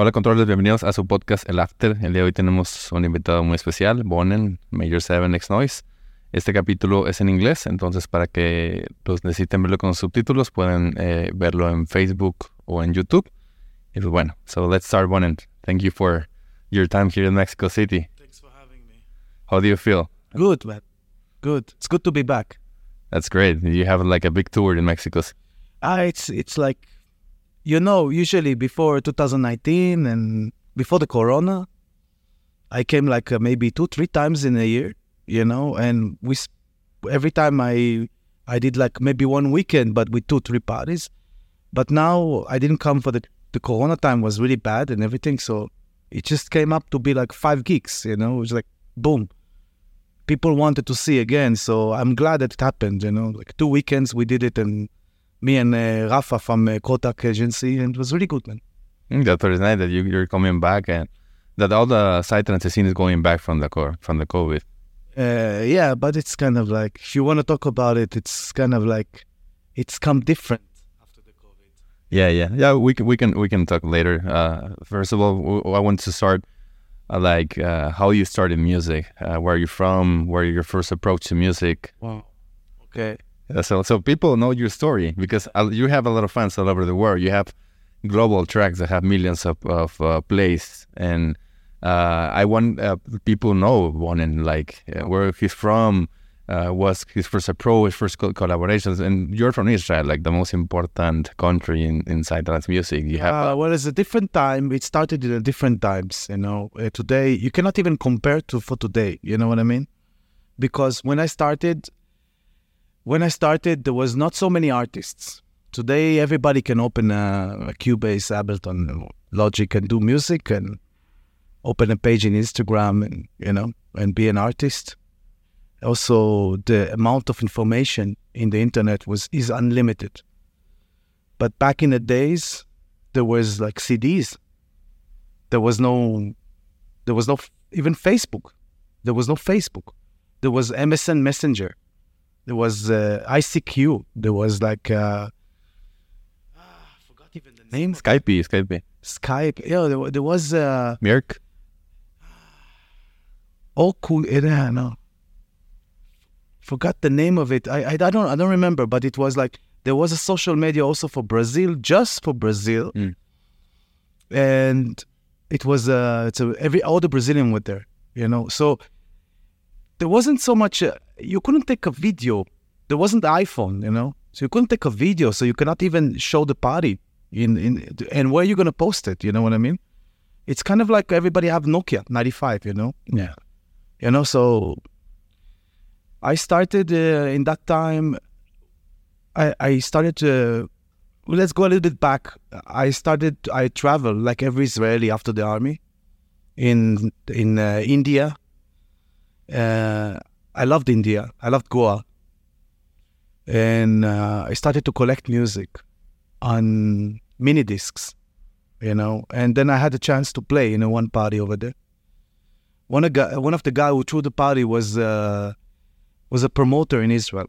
Hola controles, bienvenidos a su podcast El After. El día de hoy tenemos un invitado muy especial, Bonen, Major 7 X Noise. Este capítulo es en inglés, entonces para que los necesiten verlo con subtítulos pueden eh, verlo en Facebook o en YouTube. Y pues bueno, so let's start Bonen. Thank you for your time here in Mexico City. Thanks for having me. How do you feel? Good, man. Good. It's good to be back. That's great. You have like a big tour in Mexico. Ah, it's it's like, you know, usually before 2019 and before the Corona, I came like uh, maybe two, three times in a year. You know, and we every time I I did like maybe one weekend, but with two, three parties. But now I didn't come for the the Corona time was really bad and everything, so it just came up to be like five gigs. You know, it was like boom. People wanted to see again, so I'm glad that it happened. You know, like two weekends we did it, and me and uh, Rafa from uh, Kotak Agency, and it was really good, man. Mm, That's very nice that you, you're coming back and that all the psytrance scene is going back from the core from the COVID. Uh, yeah, but it's kind of like if you want to talk about it, it's kind of like it's come different after the COVID. Yeah, yeah, yeah. We can we can we can talk later. Uh, first of all, w- I want to start uh, like uh, how you started music. Uh, where are you from? Where your first approach to music? Wow. Okay. So so people know your story because uh, you have a lot of fans all over the world. You have global tracks that have millions of of uh, plays, and uh, I want uh, people know one and like uh, where he's from. Uh, was his first approach, first co- collaborations, and you're from Israel, like the most important country in in psytrance music. You have Uh, well, it's a different time. It started in a different times. You know, uh, today you cannot even compare to for today. You know what I mean? Because when I started, when I started, there was not so many artists. Today, everybody can open a, a Cubase, Ableton, Logic, and do music, and open a page in Instagram, and you know, and be an artist. Also, the amount of information in the internet was is unlimited. But back in the days, there was like CDs. There was no, there was no even Facebook. There was no Facebook. There was MSN Messenger. There was uh, ICQ. There was like uh, ah, I forgot even the name. Skype, Skype, Skype. Yeah, there, there was uh, mIRC. oh cool. Yeah, no. Forgot the name of it. I, I I don't I don't remember, but it was like there was a social media also for Brazil, just for Brazil, Mm. and it was uh it's a, every all the Brazilian were there, you know. So there wasn't so much. Uh, you couldn't take a video. There wasn't the iPhone, you know. So you couldn't take a video. So you cannot even show the party in in and where you gonna post it. You know what I mean? It's kind of like everybody have Nokia 95, you know. Yeah. You know, so I started uh, in that time. I I started to. let's go a little bit back. I started. I traveled like every Israeli after the army, in in uh, India. Uh, I loved India. I loved Goa, and uh, I started to collect music on mini discs, you know. And then I had a chance to play in a one party over there. One of guy, one of the guy who threw the party was uh, was a promoter in Israel.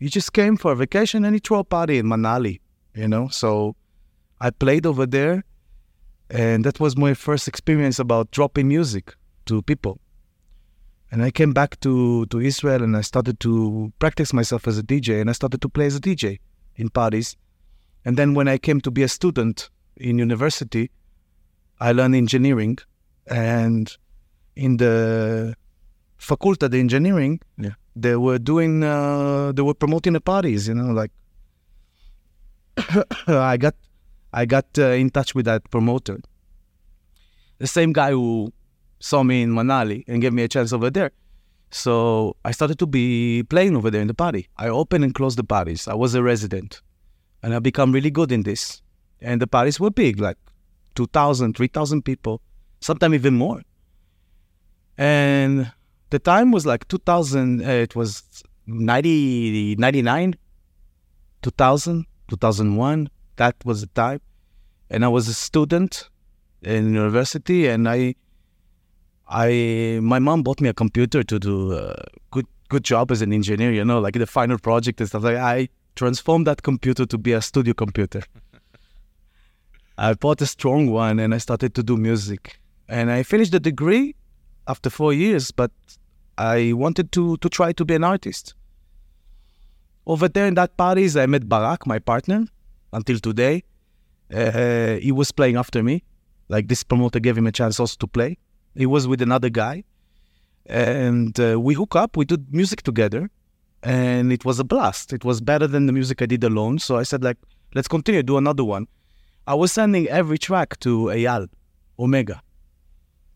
He just came for a vacation and he threw a party in Manali, you know. So I played over there, and that was my first experience about dropping music to people. And I came back to, to Israel and I started to practice myself as a DJ and I started to play as a DJ in parties. And then when I came to be a student in university, I learned engineering and in the faculty the engineering Yeah. they were doing uh, they were promoting the parties you know like i got i got uh, in touch with that promoter the same guy who saw me in manali and gave me a chance over there. So i started to be playing over there in the party. I opened and closed the parties. I was a resident and i become really good in this. And the parties were big like 2000 3000 people sometimes even more. And the time was like 2000 uh, it was 90 99 2000 2001 that was the time. And i was a student in university and i i my mom bought me a computer to do a good good job as an engineer you know like the final project and stuff like i transformed that computer to be a studio computer I bought a strong one and I started to do music. And I finished the degree after four years, but I wanted to to try to be an artist. Over there in that parties, I met Barak, my partner, until today. Uh, he was playing after me. Like this promoter gave him a chance also to play. He was with another guy, and uh, we hook up. We did music together, and it was a blast. It was better than the music I did alone. So I said, like, let's continue, do another one. I was sending every track to Ayal Omega.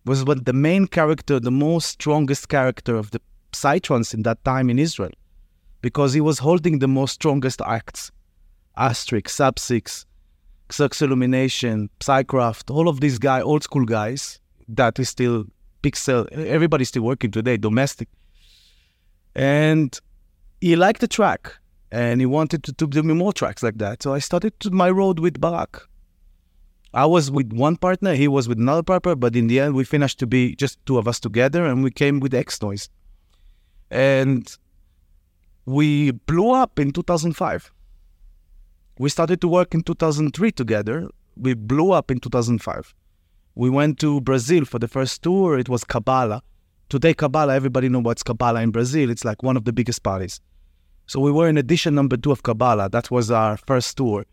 Was what the main character, the most strongest character of the Psytrance in that time in Israel, because he was holding the most strongest acts, Astrix, Sub Six, Xerox Illumination, Psycraft, all of these guys, old school guys that is still Pixel. Everybody's still working today, domestic. And he liked the track and he wanted to, to do me more tracks like that. So I started my road with Barak. I was with one partner, he was with another partner, but in the end, we finished to be just two of us together, and we came with X-Noize. And we blew up in 2005. We started to work in 2003 together. We blew up in 2005. We went to Brazil for the first tour. It was Cabala. Today, Cabala, everybody knows what's Cabala in Brazil. It's like one of the biggest parties. So we were in edition number two of Cabala. That was our first tour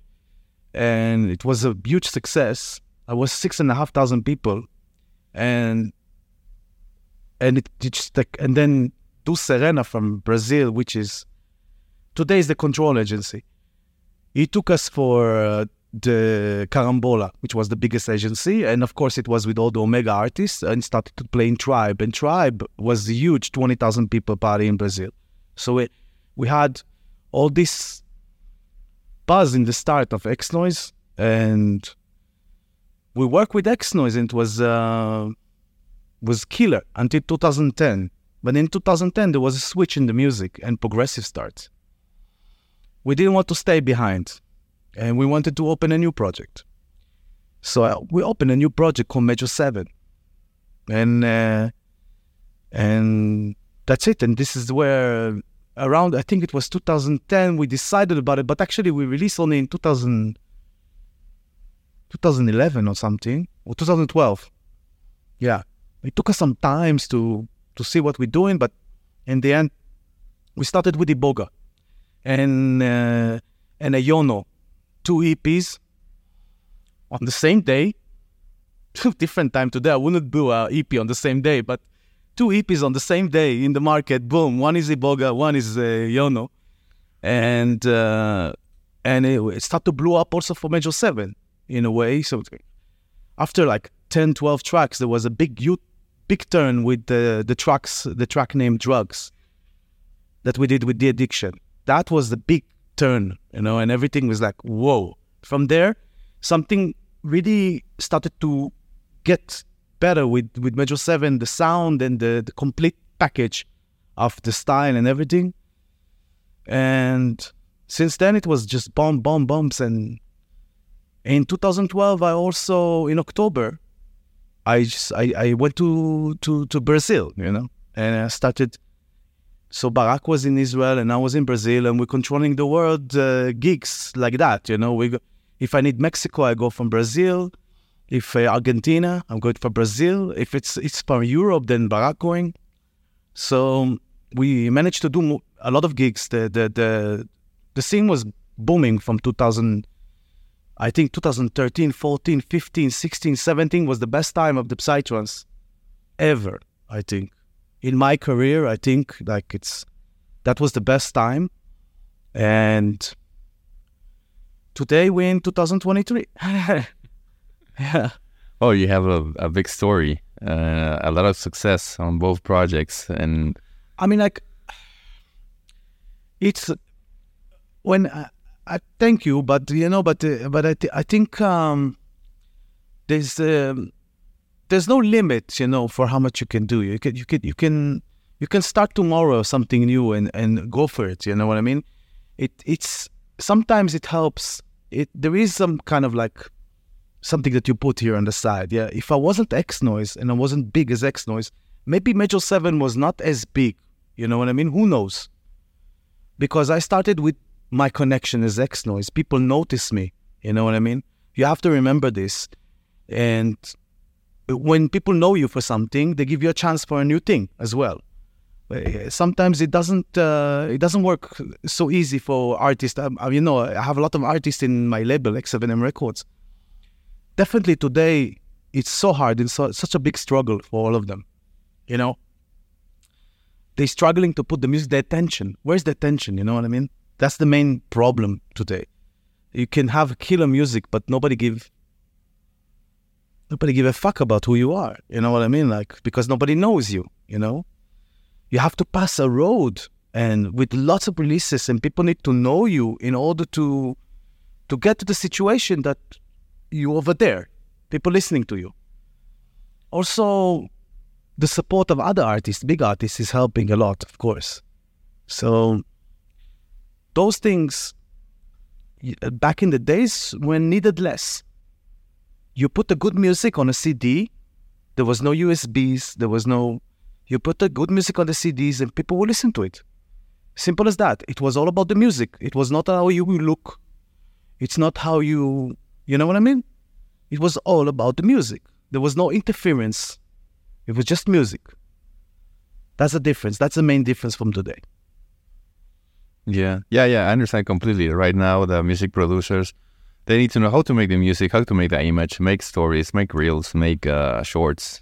and it was a huge success. I was six and a half thousand people, and and it, just like and then Du Serena from Brazil, which is today is the control agency. He took us for uh, the Carambola, which was the biggest agency, and of course it was with all the Omega artists, and started to play in Tribe, and Tribe was a huge twenty thousand people party in Brazil. So it, we had all this buzz in the start of X-Noize, and we worked with X-Noize, and it was uh, was killer until 2010. But in 2010, there was a switch in the music, and progressive starts. We didn't want to stay behind, and we wanted to open a new project. So uh, we opened a new project called Major Seven, and uh, and that's it. And this is where around I think it was 2010 we decided about it, but actually we released only in 2000, 2011 or something or 2012. Yeah, it took us some times to to see what we're doing, but in the end, we started with Iboga and uh, and a Yono, two EPs on the same day. Different time today. I wouldn't do a EP on the same day, but two EPs on the same day in the market. Boom, one is Iboga, one is uh, Yono, and uh, and it, it started to blow up also for Major Seven in a way. So after like 10, 12 tracks, there was a big youth, big turn with the the tracks, the track named Drugs that we did with the addiction. That was the big turn, you know, and everything was like whoa. From there, something really started to get better with with Major Seven, the sound and the, the complete package of the style and everything. And since then, it was just bomb, bomb, bombs. And in 2012, I also in October, I just I, I went to to to Brazil, you know, and I started. So Barak was in Israel and I was in Brazil, and we're controlling the world uh, gigs like that. You know, we go, if I need Mexico, I go from Brazil. If uh, Argentina, I'm going for Brazil. If it's it's for Europe, then Barak going. So we managed to do a lot of gigs. The the the the scene was booming from 2000. I think 2013, 14, 15, 16, 17 was the best time of the Psytrance ever. I think in my career, I think like it's that was the best time, and today we're in 2023. Yeah. Oh, you have a, a big story, uh, a lot of success on both projects, and I mean, like, it's when I, I thank you, but you know, but uh, but I th- I think um, there's um, there's no limit, you know, for how much you can do. You can you can you can you can start tomorrow something new and and go for it. You know what I mean? It it's sometimes it helps. It there is some kind of like something that you put here on the side. Yeah, if I wasn't X-Noize and I wasn't big as X-Noize, maybe Major Seven was not as big. You know what I mean? Who knows? Because I started with my connection as X-Noize. People notice me. You know what I mean? You have to remember this. And when people know you for something, they give you a chance for a new thing as well. Uh, sometimes it doesn't uh, it doesn't work so easy for artists. Um, you know, I have a lot of artists in my label, X7M Records. Definitely today, it's so hard. It's so, such a big struggle for all of them. You know, they're struggling to put the music, the attention. Where's the attention? You know what I mean? That's the main problem today. You can have killer music, but nobody give nobody give a fuck about who you are. You know what I mean? Like because nobody knows you. You know, you have to pass a road, and with lots of releases, and people need to know you in order to to get to the situation that you over there, people listening to you. Also, the support of other artists, big artists, is helping a lot, of course. So those things back in the days when needed less. You put the good music on a CD. There was no USBs. There was no. You put the good music on the CDs and people will listen to it. Simple as that. It was all about the music. It was not how you look. It's not how you. You know what I mean? It was all about the music. There was no interference it was just music. That's the difference. That's the main difference from today. Yeah, yeah, yeah. I understand completely. Right now, the music producers they need to know how to make the music, how to make the image, make stories, make reels, make uh, shorts.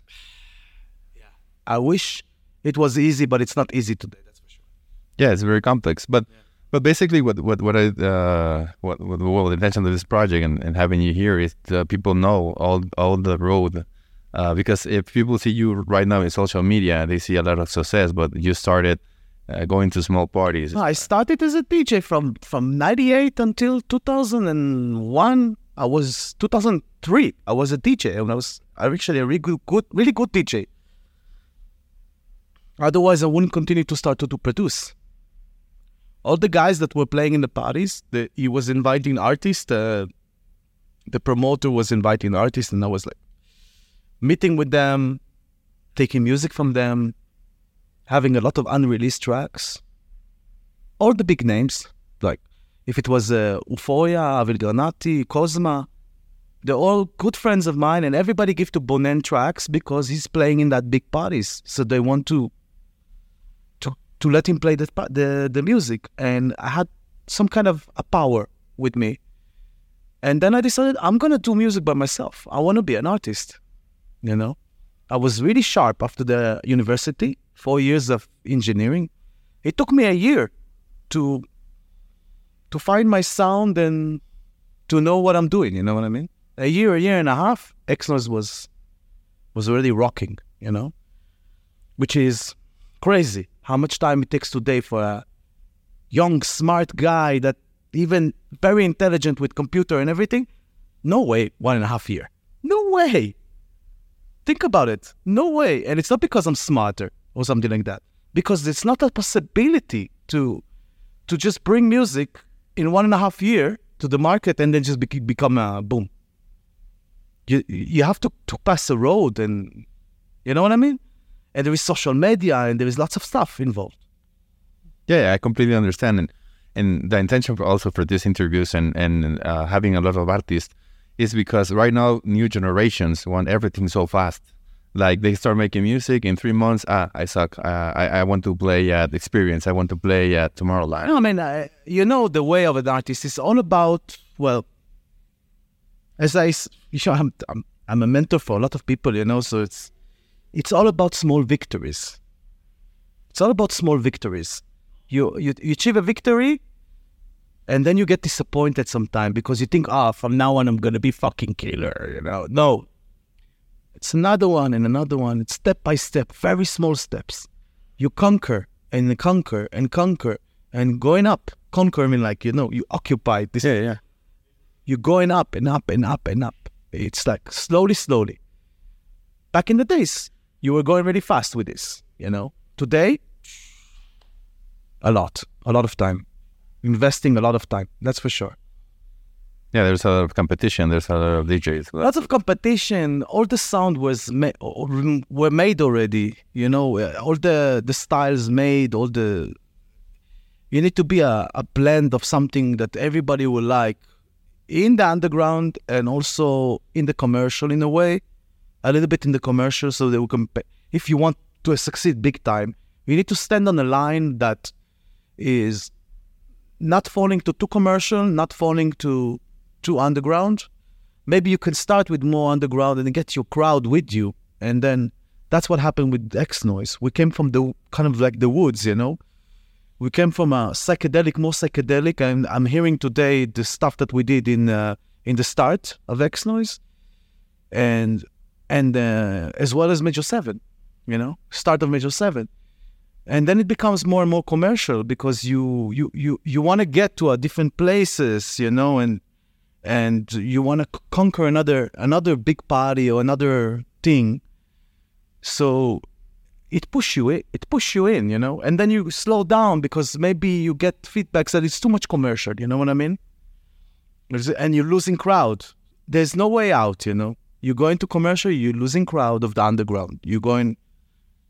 Yeah, I wish it was easy, but it's not easy today. That's for sure. Yeah, it's very complex. But yeah. but basically, what what what I uh, what, what well, the intention of this project and, and having you here is people know all all the road uh, because if people see you right now in social media, they see a lot of success, but you started uh, going to small parties. I started as a DJ from from '98 until 2001. I was 2003. I was a DJ, and I was actually a really good, good, really good DJ. Otherwise, I wouldn't continue to start to, to produce. All the guys that were playing in the parties, the, he was inviting artists. Uh, the promoter was inviting artists, and I was like, meeting with them, taking music from them, having a lot of unreleased tracks. All the big names, like if it was uh, Euphoria, Avel Granati, Cosma, they're all good friends of mine, and everybody give to Bonen tracks because he's playing in that big parties. So they want to to to let him play the the, the music, and I had some kind of a power with me. And then I decided I'm gonna do music by myself. I want to be an artist. You know, I was really sharp after the university, four years of engineering. It took me a year to to find my sound and to know what I'm doing. You know what I mean? A year, a year and a half, X-Noize was was already rocking. You know, which is crazy how much time it takes today for a young, smart guy that even very intelligent with computer and everything. No way, one and a half year. No way. Think about it. No way. And it's not because I'm smarter or something like that. Because it's not a possibility to to just bring music in one and a half year to the market and then just be- become a boom. You you have to, to pass a road and you know what I mean? And there is social media and there is lots of stuff involved. Yeah, I completely understand. And and the intention for also for these interviews and and uh, having a lot of artists is because right now new generations want everything so fast. Like they start making music in three months. Ah, I suck. Uh, I I want to play at Experience. I want to play at Tomorrowland. No, I mean, uh, you know, the way of an artist is all about well. As I, you know, I'm, I'm I'm a mentor for a lot of people, you know, so it's it's all about small victories. It's all about small victories. You you, you achieve a victory, and then you get disappointed sometimes because you think, ah, oh, from now on I'm gonna be fucking killer, you know. No. It's another one and another one. It's step by step, very small steps. You conquer and conquer and conquer and going up. Conquer I mean like, you know, you occupy this Yeah, yeah. You're going up and up and up and up. It's like slowly, slowly. Back in the days, you were going really fast with this, you know. Today, a lot, a lot of time investing a lot of time. That's for sure. Yeah, there's a lot of competition. There's a lot of DJs. Lots of competition. All the sound was ma- were made already. You know, uh, all the the styles made. All the you need to be a, a blend of something that everybody will like. in the underground and also in the commercial in a way, a little bit in the commercial so that we can. If you want to succeed big time, you need to stand on a line that is not falling to too commercial, not falling to too underground. Maybe you can start with more underground and get your crowd with you, and then that's what happened with X-Noize. We came from the kind of like the woods, you know. We came from a psychedelic, more psychedelic, and I'm hearing today the stuff that we did in uh, in the start of X-Noize, and and uh, as well as Major Seven, you know, start of Major Seven and then it becomes more and more commercial because you you you you want to get to a different places you know and and you want to conquer another another big party or another thing so it push you it, it push you in you know and then you slow down because maybe you get feedbacks that it's too much commercial you know what i mean and you're losing crowd there's no way out you know you go into commercial you're losing crowd of the underground you're going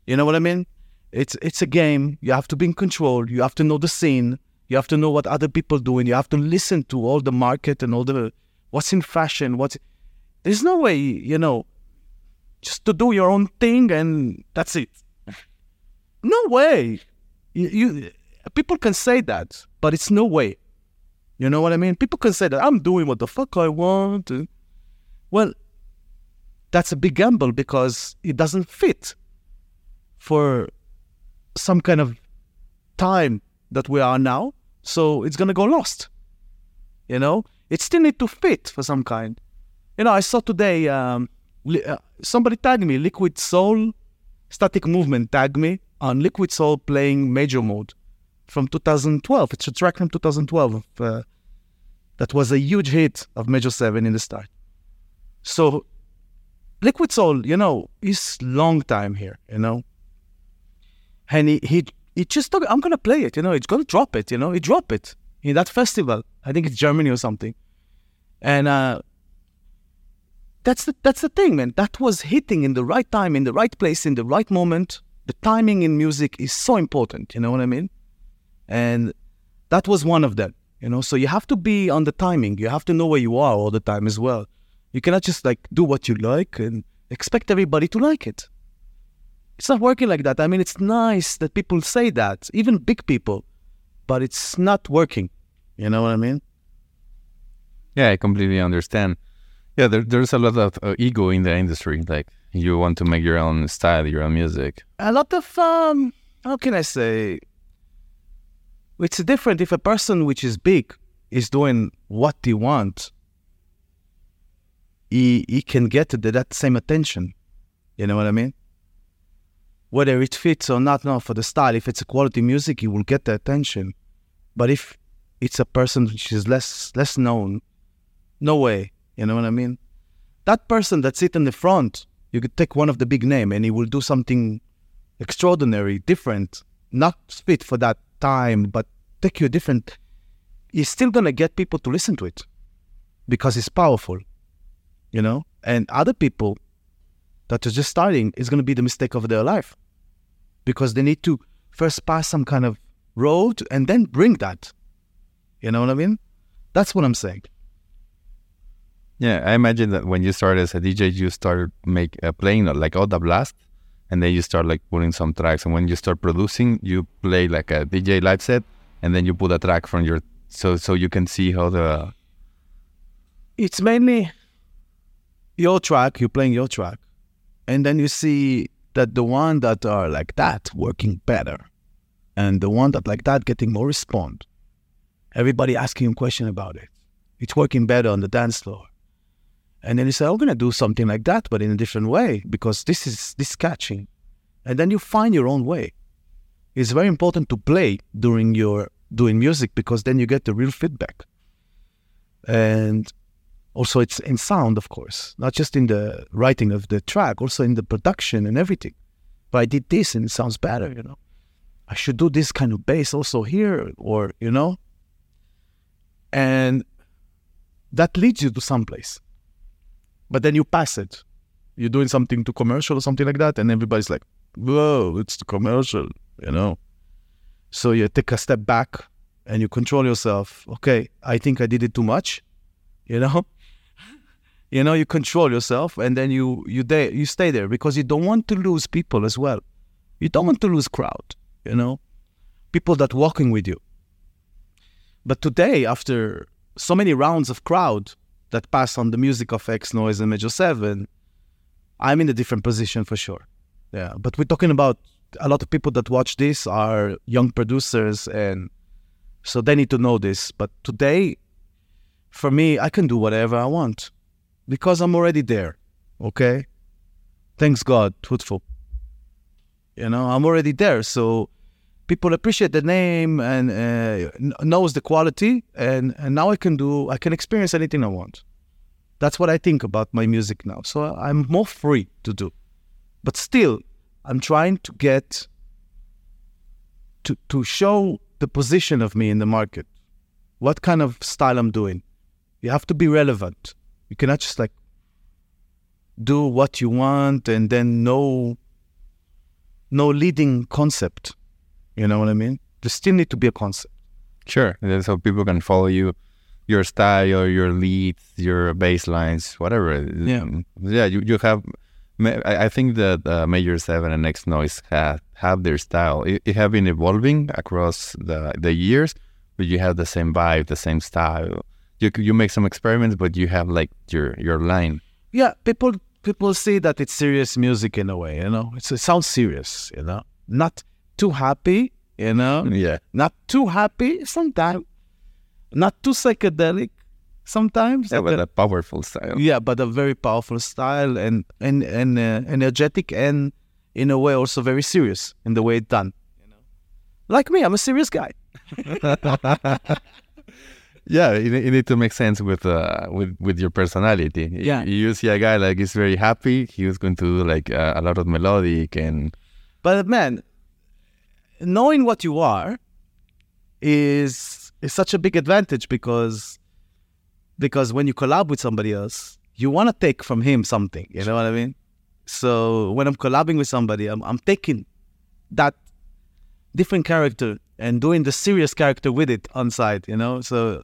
you know what i mean it's it's a game. You have to be in control. You have to know the scene. You have to know what other people doing. You have to listen to all the market and all the what's in fashion. What's there's no way you know just to do your own thing and that's it. No way. You, you people can say that, but it's no way. You know what I mean? People can say that I'm doing what the fuck I want. Well, that's a big gamble because it doesn't fit for some kind of time that we are now. So it's gonna go lost. You know, it still need to fit for some kind. You know, I saw today um, li- uh, somebody tagged me, Liquid Soul, Static Movement tagged me on Liquid Soul playing Major Mode from 2012. It's a track from 2012 uh, that was a huge hit of Major Seven in the start. So Liquid Soul, you know, is long time here. You know, and he he, he just thought, I'm gonna play it, you know, it's gonna drop it, you know, it dropped it in that festival. I think it's Germany or something. And uh, that's the that's the thing, man. That was hitting in the right time, in the right place, in the right moment. The timing in music is so important, you know what I mean? And that was one of them, you know. So you have to be on the timing. You have to know where you are all the time as well. You cannot just like do what you like and expect everybody to like it. It's not working like that. I mean, it's nice that people say that, even big people, but it's not working. You know what I mean? Yeah, I completely understand. Yeah, there, there's a lot of uh, ego in the industry. Like you want to make your own style, your own music. A lot of um, how can I say? It's different if a person which is big is doing what he wants. He he can get that same attention. You know what I mean? Whether it fits or not, no, for the style. If it's a quality music, you will get the attention. But if it's a person which is less less known, no way. You know what I mean? That person that sit in the front, you could take one of the big name and he will do something extraordinary, different, not fit for that time, but take you a different. He's still gonna get people to listen to it because it's powerful, you know. And other people that are just starting is gonna be the mistake of their life because they need to first pass some kind of road and then bring that. You know what I mean? That's what I'm saying. Yeah, I imagine that when you started as a DJ, you started make uh, playing like all the blast, and then you start like putting some tracks. And when you start producing, you play like a DJ live set, and then you put a track from your so so you can see how the. It's mainly your track. You're playing your track, and then you see that the one that are like that working better and the one that like that getting more respond. Everybody asking him question about it. It's working better on the dance floor. And then you say i'm going to do something like that but in a different way because this is this catching and then you find your own way. It's very important to play during your doing music because then you get the real feedback. And also it's in sound of course not just in the writing of the track also in the production and everything. But i did this and it sounds better you know. I should do this kind of bass also here or you know. And that leads you to someplace but then you pass it. You're doing something to commercial or something like that and everybody's like whoa it's the commercial you know. So you take a step back and you control yourself. Okay i think i did it too much You know, you know, you control yourself, and then you you you stay there because you don't want to lose people as well. You don't want to lose crowd. You know, people that walking with you. But today, after so many rounds of crowd that pass on the music of X-Noize and Major Seven, I'm in a different position for sure. Yeah, but we're talking about a lot of people that watch this are young producers, and so they need to know this. But today, for me, I can do whatever I want because I'm already there. Okay, thanks God, truthful. You know, I'm already there, so people appreciate the name and uh, knows the quality, and and now I can do I can experience anything I want. That's what I think about my music now. So I'm more free to do, but still, I'm trying to get to to show the position of me in the market, what kind of style I'm doing. You have to be relevant. You cannot just like do what you want and then no no leading concept. You know what I mean? There still need to be a concept. Sure. So people can follow you, your style, your leads, your bass lines, whatever. Yeah. Yeah. You, you have, I think that uh, Major 7 and X-Noize have, have their style. It, it have been evolving across the, the years, but you have the same vibe, the same style. You, you make some experiments, but you have like your, your line. Yeah. People, people see that it's serious music in a way, you know, it's, it sounds serious, you know, not too happy, you know? Yeah. Not too happy sometimes, not too psychedelic sometimes. Yeah, but a powerful style. Yeah, but a very powerful style and and and uh, energetic and in a way also very serious in the way it's done. You know, like me, I'm a serious guy. yeah, you, you, need to make sense with uh with with your personality. Yeah, you see a guy like he's very happy. He was going to do like uh, a lot of melodic and. But man, knowing what you are is is such a big advantage because because when you collab with somebody else, you want to take from him something. You know what I mean? So when I'm collabing with somebody, I'm, I'm taking that different character and doing the serious character with it on side. You know, so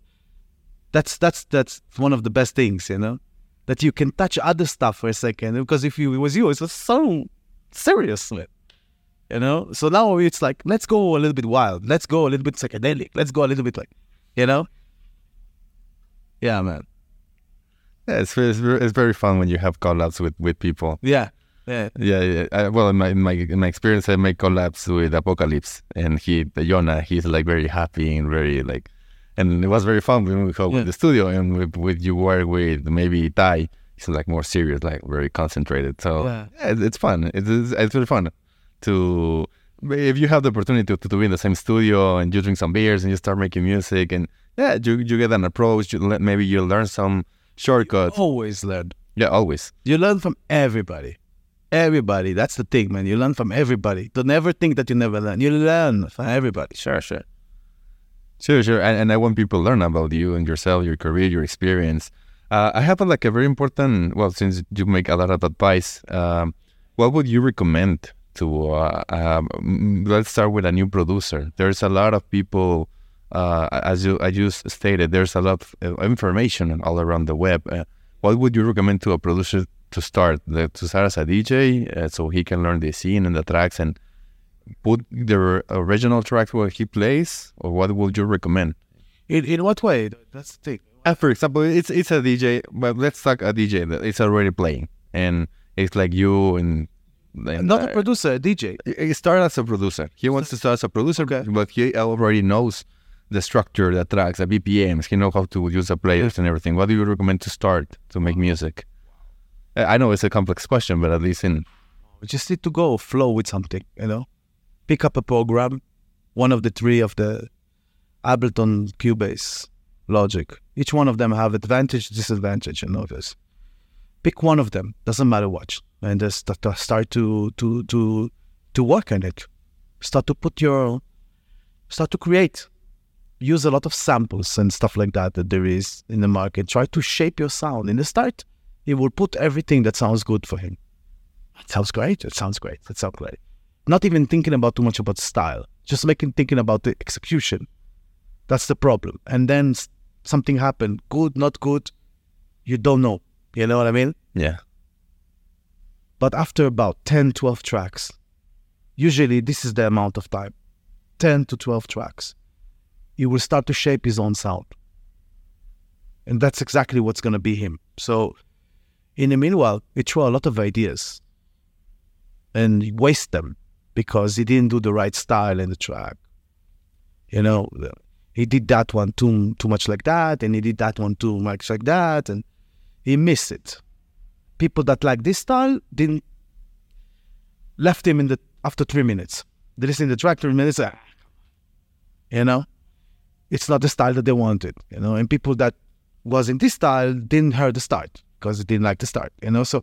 that's that's that's one of the best things. You know, that you can touch other stuff for a second because if you, it was you, it was so serious. Man you know so now it's like let's go a little bit wild let's go a little bit psychedelic let's go a little bit like you know yeah man yeah it's, it's, it's very fun when you have collabs with with people yeah yeah yeah, yeah. I, well in my, in my in my experience i make collabs with apocalypse and he Jonah he's like very happy and very like and it was very fun when we go yeah. the studio and with, with you work with maybe Tai he's like more serious like very concentrated. So yeah. yeah it's fun. It's, it's really fun to if you have the opportunity to, to, be in the same studio and you drink some beers and you start making music and yeah you, you get an approach you, maybe you learn some shortcuts. You always learn. Yeah always. You learn from everybody. Everybody. That's the thing man. You learn from everybody. Don't ever think that you never learn. You learn from everybody. Sure sure sure sure and, and i want people to learn about you and yourself your career your experience uh, i have a, like a very important well since you make a lot of advice um, what would you recommend to uh, um, let's start with a new producer. There's a lot of people, uh, as you as you stated, there's a lot of information all around the web. Uh, what would you recommend to a producer to start? To start as a DJ, uh, so he can learn the scene and the tracks and put the original tracks where he plays, or what would you recommend? In in what way? That's the thing. Uh, for example, it's it's a DJ, but let's talk a DJ that is already playing, and it's like you and and, Not a producer, a DJ. He started as a producer. He wants to start as a producer, okay. but he already knows the structure, the tracks, the BPMs. He knows how to use the players and everything. What do you recommend to start to make music? I know it's a complex question, but at least in we just need to go flow with something, you know. Pick up a program, one of the three of the Ableton Cubase Logic. Each one of them have advantage, disadvantage, and others. Pick one of them, doesn't matter what and just start to to to to work on it. Start to put your start to create. Use a lot of samples and stuff like that that there is in the market. Try to shape your sound. In the start, he will put everything that sounds good for him. It sounds great. It sounds great. It sounds great. Not even thinking about too much about style. Just making thinking about the execution. That's the problem. And then something happened. Good, not good. you don't know. You know what I mean? Yeah. But after about 10, 12 tracks, usually this is the amount of time 10 to 12 tracks, he will start to shape his own sound. And that's exactly what's going to be him. So, in the meanwhile, he throw a lot of ideas and he waste them because he didn't do the right style in the track. You know, he did that one too too much like that, and he did that one too much like that, and he missed it. People that like this style didn't left him in the after three minutes. They listen to the track three minutes, ah, you know, it's not the style that they wanted, you know, and people that was in this style didn't hear the start because they didn't like the start, you know. So,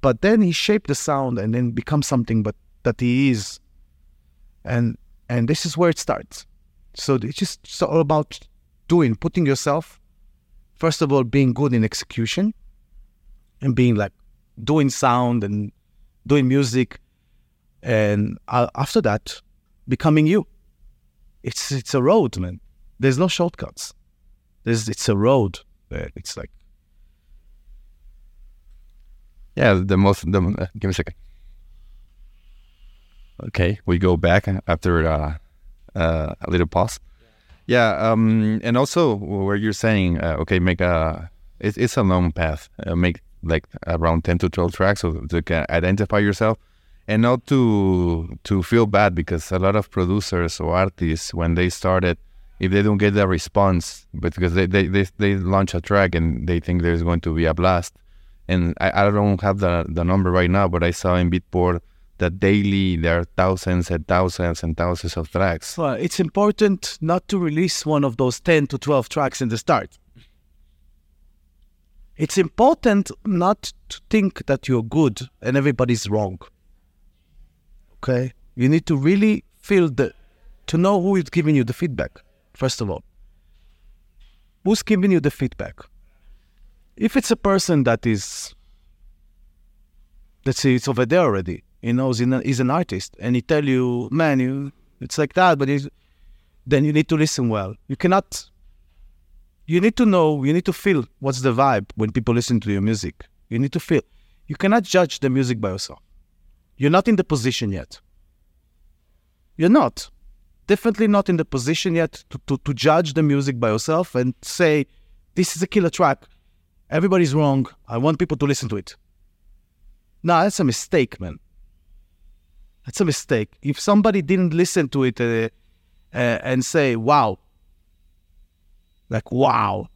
but then he shaped the sound and then become something, but that he is, and and this is where it starts. So it's just all about doing, putting yourself, first of all, being good in execution, and being like doing sound and doing music, and after that, becoming you. It's it's a road, man. There's no shortcuts. There's it's a road. It's like Yeah, the most. The, give me a second. Okay, we go back after uh, uh, a little pause. Yeah, um, and also where you're saying, uh, okay, make a it's, it's a long path. Uh, make like around ten to twelve tracks, so to can identify yourself, and not to to feel bad because a lot of producers or artists when they started, if they don't get that response, but because they they, they, they launch a track and they think there's going to be a blast, and I, I don't have the the number right now, but I saw in Beatport that daily there are thousands and thousands and thousands of tracks. Well, it's important not to release one of those 10 to 12 tracks in the start. It's important not to think that you're good and everybody's wrong. Okay? You need to really feel the, to know who is giving you the feedback, first of all. Who's giving you the feedback? If it's a person that is, let's say it's over there already, he knows he's an artist, and he tell you, man, you it's like that, but then you need to listen well. You cannot. You need to know. You need to feel what's the vibe when people listen to your music. You need to feel. You cannot judge the music by yourself. You're not in the position yet. You're not. Definitely not in the position yet to, to, to judge the music by yourself and say, this is a killer track. Everybody's wrong. I want people to listen to it. No, that's a mistake, man. That's a mistake. If somebody didn't listen to it uh, uh, and say, wow, like, wow,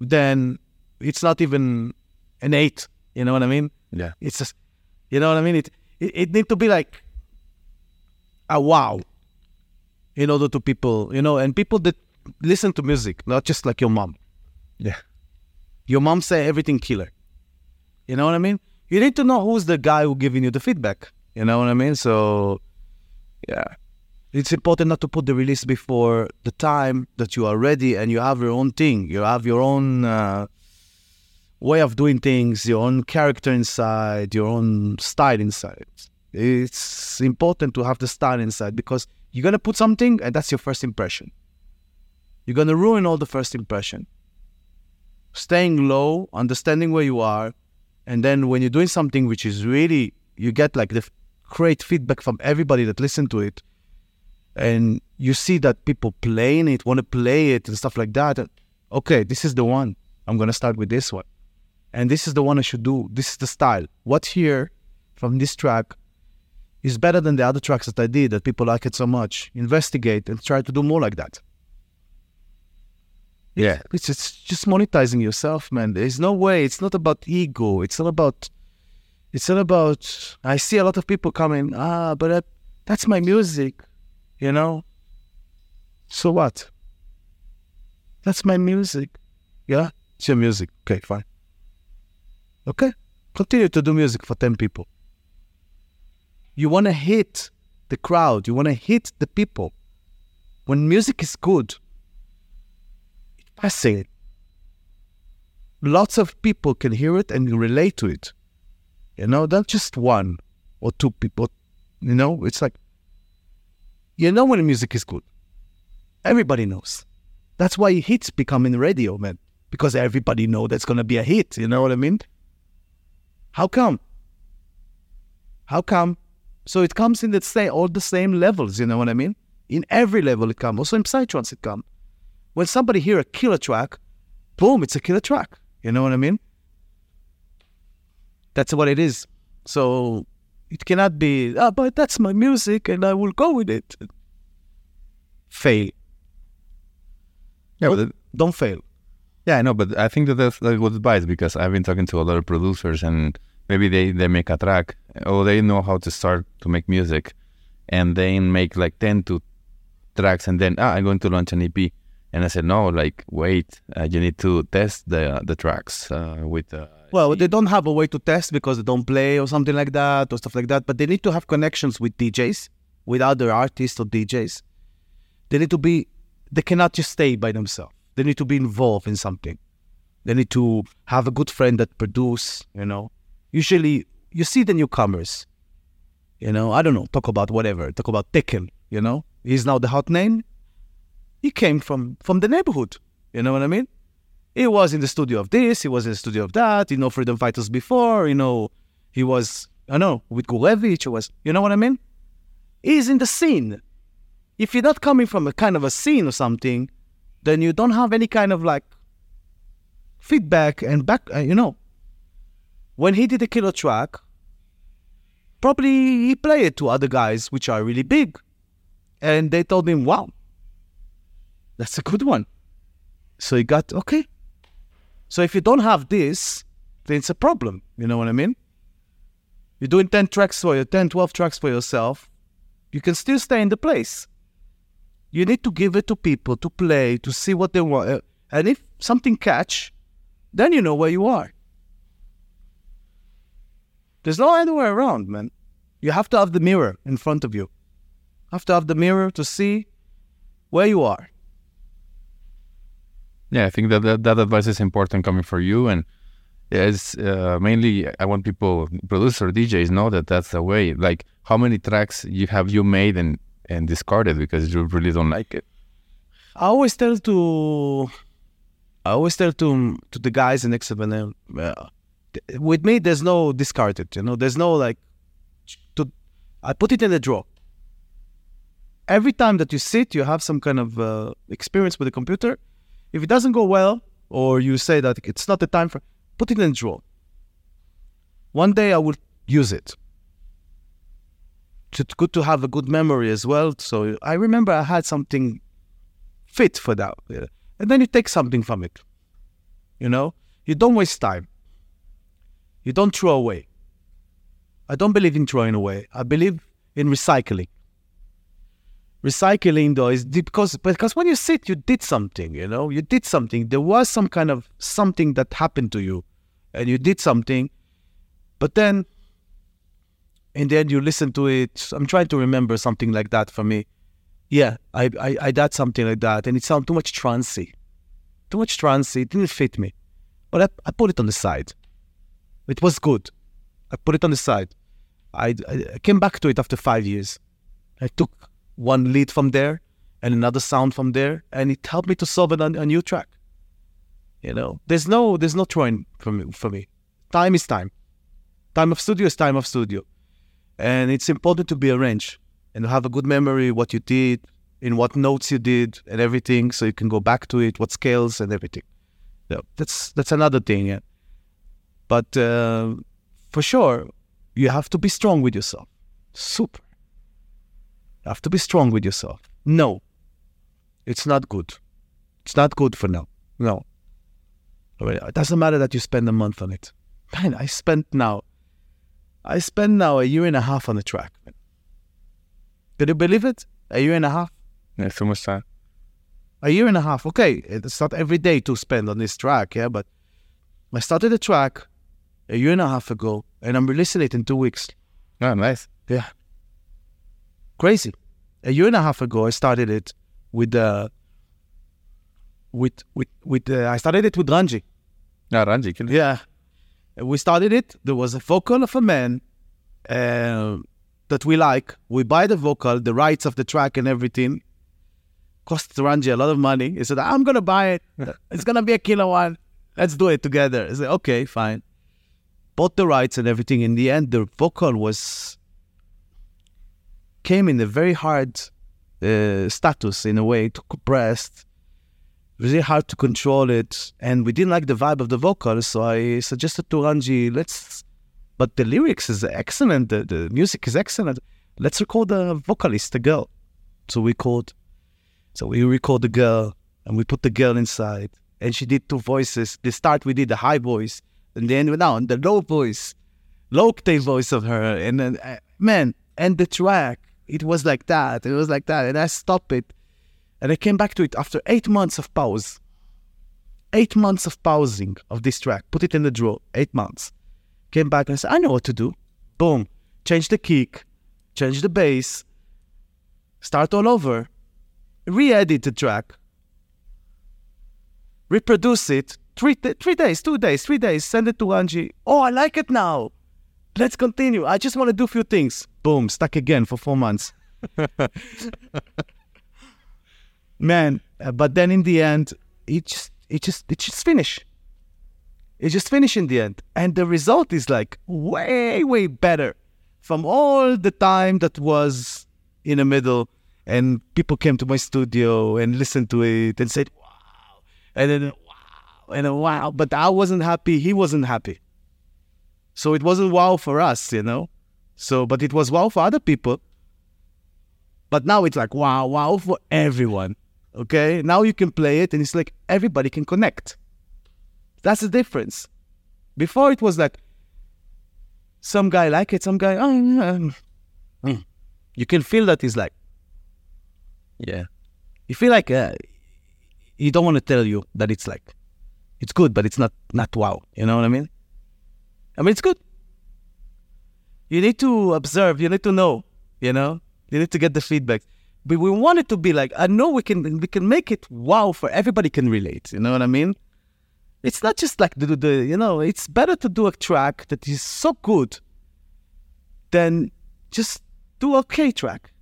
then it's not even an eight. You know what I mean? Yeah. It's just, you know what I mean? It, it, it need to be like a wow in order to people, you know, and people that listen to music, not just like your mom. Yeah. Your mom say everything killer. You know what I mean? You need to know who's the guy who giving you the feedback. You know what I mean? So, yeah, it's important not to put the release before the time that you are ready and you have your own thing. You have your own uh, way of doing things, your own character inside, your own style inside. It's important to have the style inside because you're gonna put something and that's your first impression. You're gonna ruin all the first impression. Staying low, understanding where you are, and then when you're doing something which is really you get like the great feedback from everybody that listened to it. And you see that people playing it, want to play it and stuff like that. Okay, this is the one. I'm going to start with this one. And this is the one I should do. This is the style. What here from this track is better than the other tracks that I did that people like it so much. Investigate and try to do more like that. Yeah. It's, it's just monetizing yourself, man. There's no way. It's not about ego. It's not about it's not about. I see a lot of people coming. Ah, but that's my music, you know. So what? That's my music. Yeah, it's your music. Okay, fine. Okay, continue to do music for ten people. You want to hit the crowd. You want to hit the people. When music is good, it's passing. Lots of people can hear it and relate to it. You know, not just one or two people. You know, it's like, you know when the music is good. Everybody knows. That's why hits become in radio, man. because everybody know that's gonna be a hit. You know what I mean? How come? How come? So it comes in the same all the same levels. You know what I mean? In every level it comes. Also in psytrance it comes. When somebody hear a killer track, boom, it's a killer track. You know what I mean? That's what it is. So it cannot be, ah, but that's my music and I will go with it. Fail. Yeah, don't, but don't fail. Yeah, I know, but I think that that's like good advice because I've been talking to a lot of producers and maybe they, they make a track or they know how to start to make music and then make like 10 to tracks and then, ah, I'm going to launch an EP. And I said, no, like, wait, uh, you need to test the the tracks uh, with. Uh, well, they don't have a way to test because they don't play or something like that or stuff like that. But they need to have connections with DJs, with other artists or DJs. They need to be. They cannot just stay by themselves. They need to be involved in something. They need to have a good friend that produce. You know, usually you see the newcomers. You know, I don't know. Talk about whatever. Talk about Tekel. You know, he's now the hot name he came from from the neighborhood. You know what I mean? He was in the studio of this, he was in the studio of that. You know, Freedom Fighters before. You know, he was I know with Gurevich. he Was you know what I mean? He's in the scene. If you're not coming from a kind of a scene or something, then you don't have any kind of like feedback and back. Uh, you know, when he did the killer track, probably he played it to other guys which are really big, and they told him, "Wow, that's a good one. So he got, okay. So if you don't have this, then it's a problem. You know what I mean? You're doing 10 tracks for you, 10, 12 tracks for yourself. You can still stay in the place. You need to give it to people to play, to see what they want. Uh, and if something catch, then you know where you are. There's no other way around, man. You have to have the mirror in front of you. Have to have the mirror to see where you are. Yeah, I think that that, that advice is important coming for you, and it's uh, mainly I want people, producers, DJs, know that that's the way. Like, how many tracks you have you made and and discarded because you really don't like it? I always tell to, I always tell to to the guys in X7M, uh, with me there's no discarded. You know, there's no like, to, I put it in the drawer. Every time that you sit, you have some kind of uh, experience with the computer if it doesn't go well, or you say that it's not the time for, put it in the drawer. One day I will use it. It's good to have a good memory as well. So I remember I had something fit for that. And then you take something from it. You know, you don't waste time. You don't throw away. I don't believe in throwing away. I believe in recycling recycling though is because because when you sit you did something you know? You did something. There was some kind of something that happened to you and you did something but then in the end you listen to it. I'm trying to remember something like that for me. Yeah i i, I did something like that and it sounded too much trancy. Too much trancy. It didn't fit me. But I, I put it on the side. It was good. I put it on the side. I, I came back to it after five years. I took one lead from there and another sound from there, and it helped me to solve a, a new track. You know, there's no there's no trying for me, for me. Time is time. Time of studio is time of studio, and it's important to be arranged and have a good memory what you did, in what notes you did, and everything, so you can go back to it, what scales and everything. Yeah, that's that's another thing. Yeah. But uh, for sure, you have to be strong with yourself. Super. You have to be strong with yourself. No, it's not good. It's not good for now. No. It doesn't matter that you spend a month on it. Man, I spent now, I spent now a year and a half on the track. Man. Can you believe it? A year and a half? Yeah, so much time. A year and a half. Okay, it's not every day to spend on this track, yeah, but I started the track a year and a half ago, and I'm releasing it in two weeks. Oh, nice. Yeah. Crazy. A year and a half ago, I started it with uh, with with with uh, I started it with Ranji. Yeah, Ranji. Yeah, we started it. There was a vocal of a man uh, that we like. We buy the vocal, the rights of the track, and everything. Cost Ranji a lot of money. He said, "I'm gonna buy it. It's gonna be a killer one." let's do it together. I said, okay, fine. Bought the rights and everything. In the end, the vocal was came in a very hard uh, status in a way, to compressed, really hard to control it, and we didn't like the vibe of the vocals. So I suggested to Ranji, let's. But the lyrics is excellent. The, the music is excellent. Let's record a vocalist, a girl. So we called. So we record the girl, and we put the girl inside, and she did two voices. The start we did the high voice, and then we now the low voice, low octave voice of her, and then uh, man, and the track it was like that. It was like that. And I stopped it. And I came back to it after eight months of pause. Eight months of pausing of this track. Put it in the drawer. Eight months. Came back and I said, I know what to do. Boom. Change the kick. Change the bass. Start all over. Re-edit the track. Reproduce it. Three, three days, two days, three days. Send it to Ranji. Oh, I like it now. Let's continue. I just want to do a few things. Boom, stuck again for four months. Man, uh, but then in the end, it just, it just, it just finished. It just finished in the end, and the result is like way, way better from all the time that was in the middle. And people came to my studio and listened to it and said, "Wow," and then wow, and then wow. But I wasn't happy. He wasn't happy. So it wasn't wow for us, you know. So, but it was wow for other people. But now it's like wow, wow for everyone. Okay, now you can play it, and it's like everybody can connect. That's the difference. Before it was like some guy like it, some guy. Oh, yeah. You can feel that he's like, yeah. You feel like uh, he don't want to tell you that it's like, it's good, but it's not not wow. You know what I mean? I mean, it's good. You need to observe. You need to know. You know, you need to get the feedback. But we want it to be like I know we can we can make it wow for everybody can relate. You know what I mean? It's not just like the, the you know. It's better to do a track that is so good than just do okay track.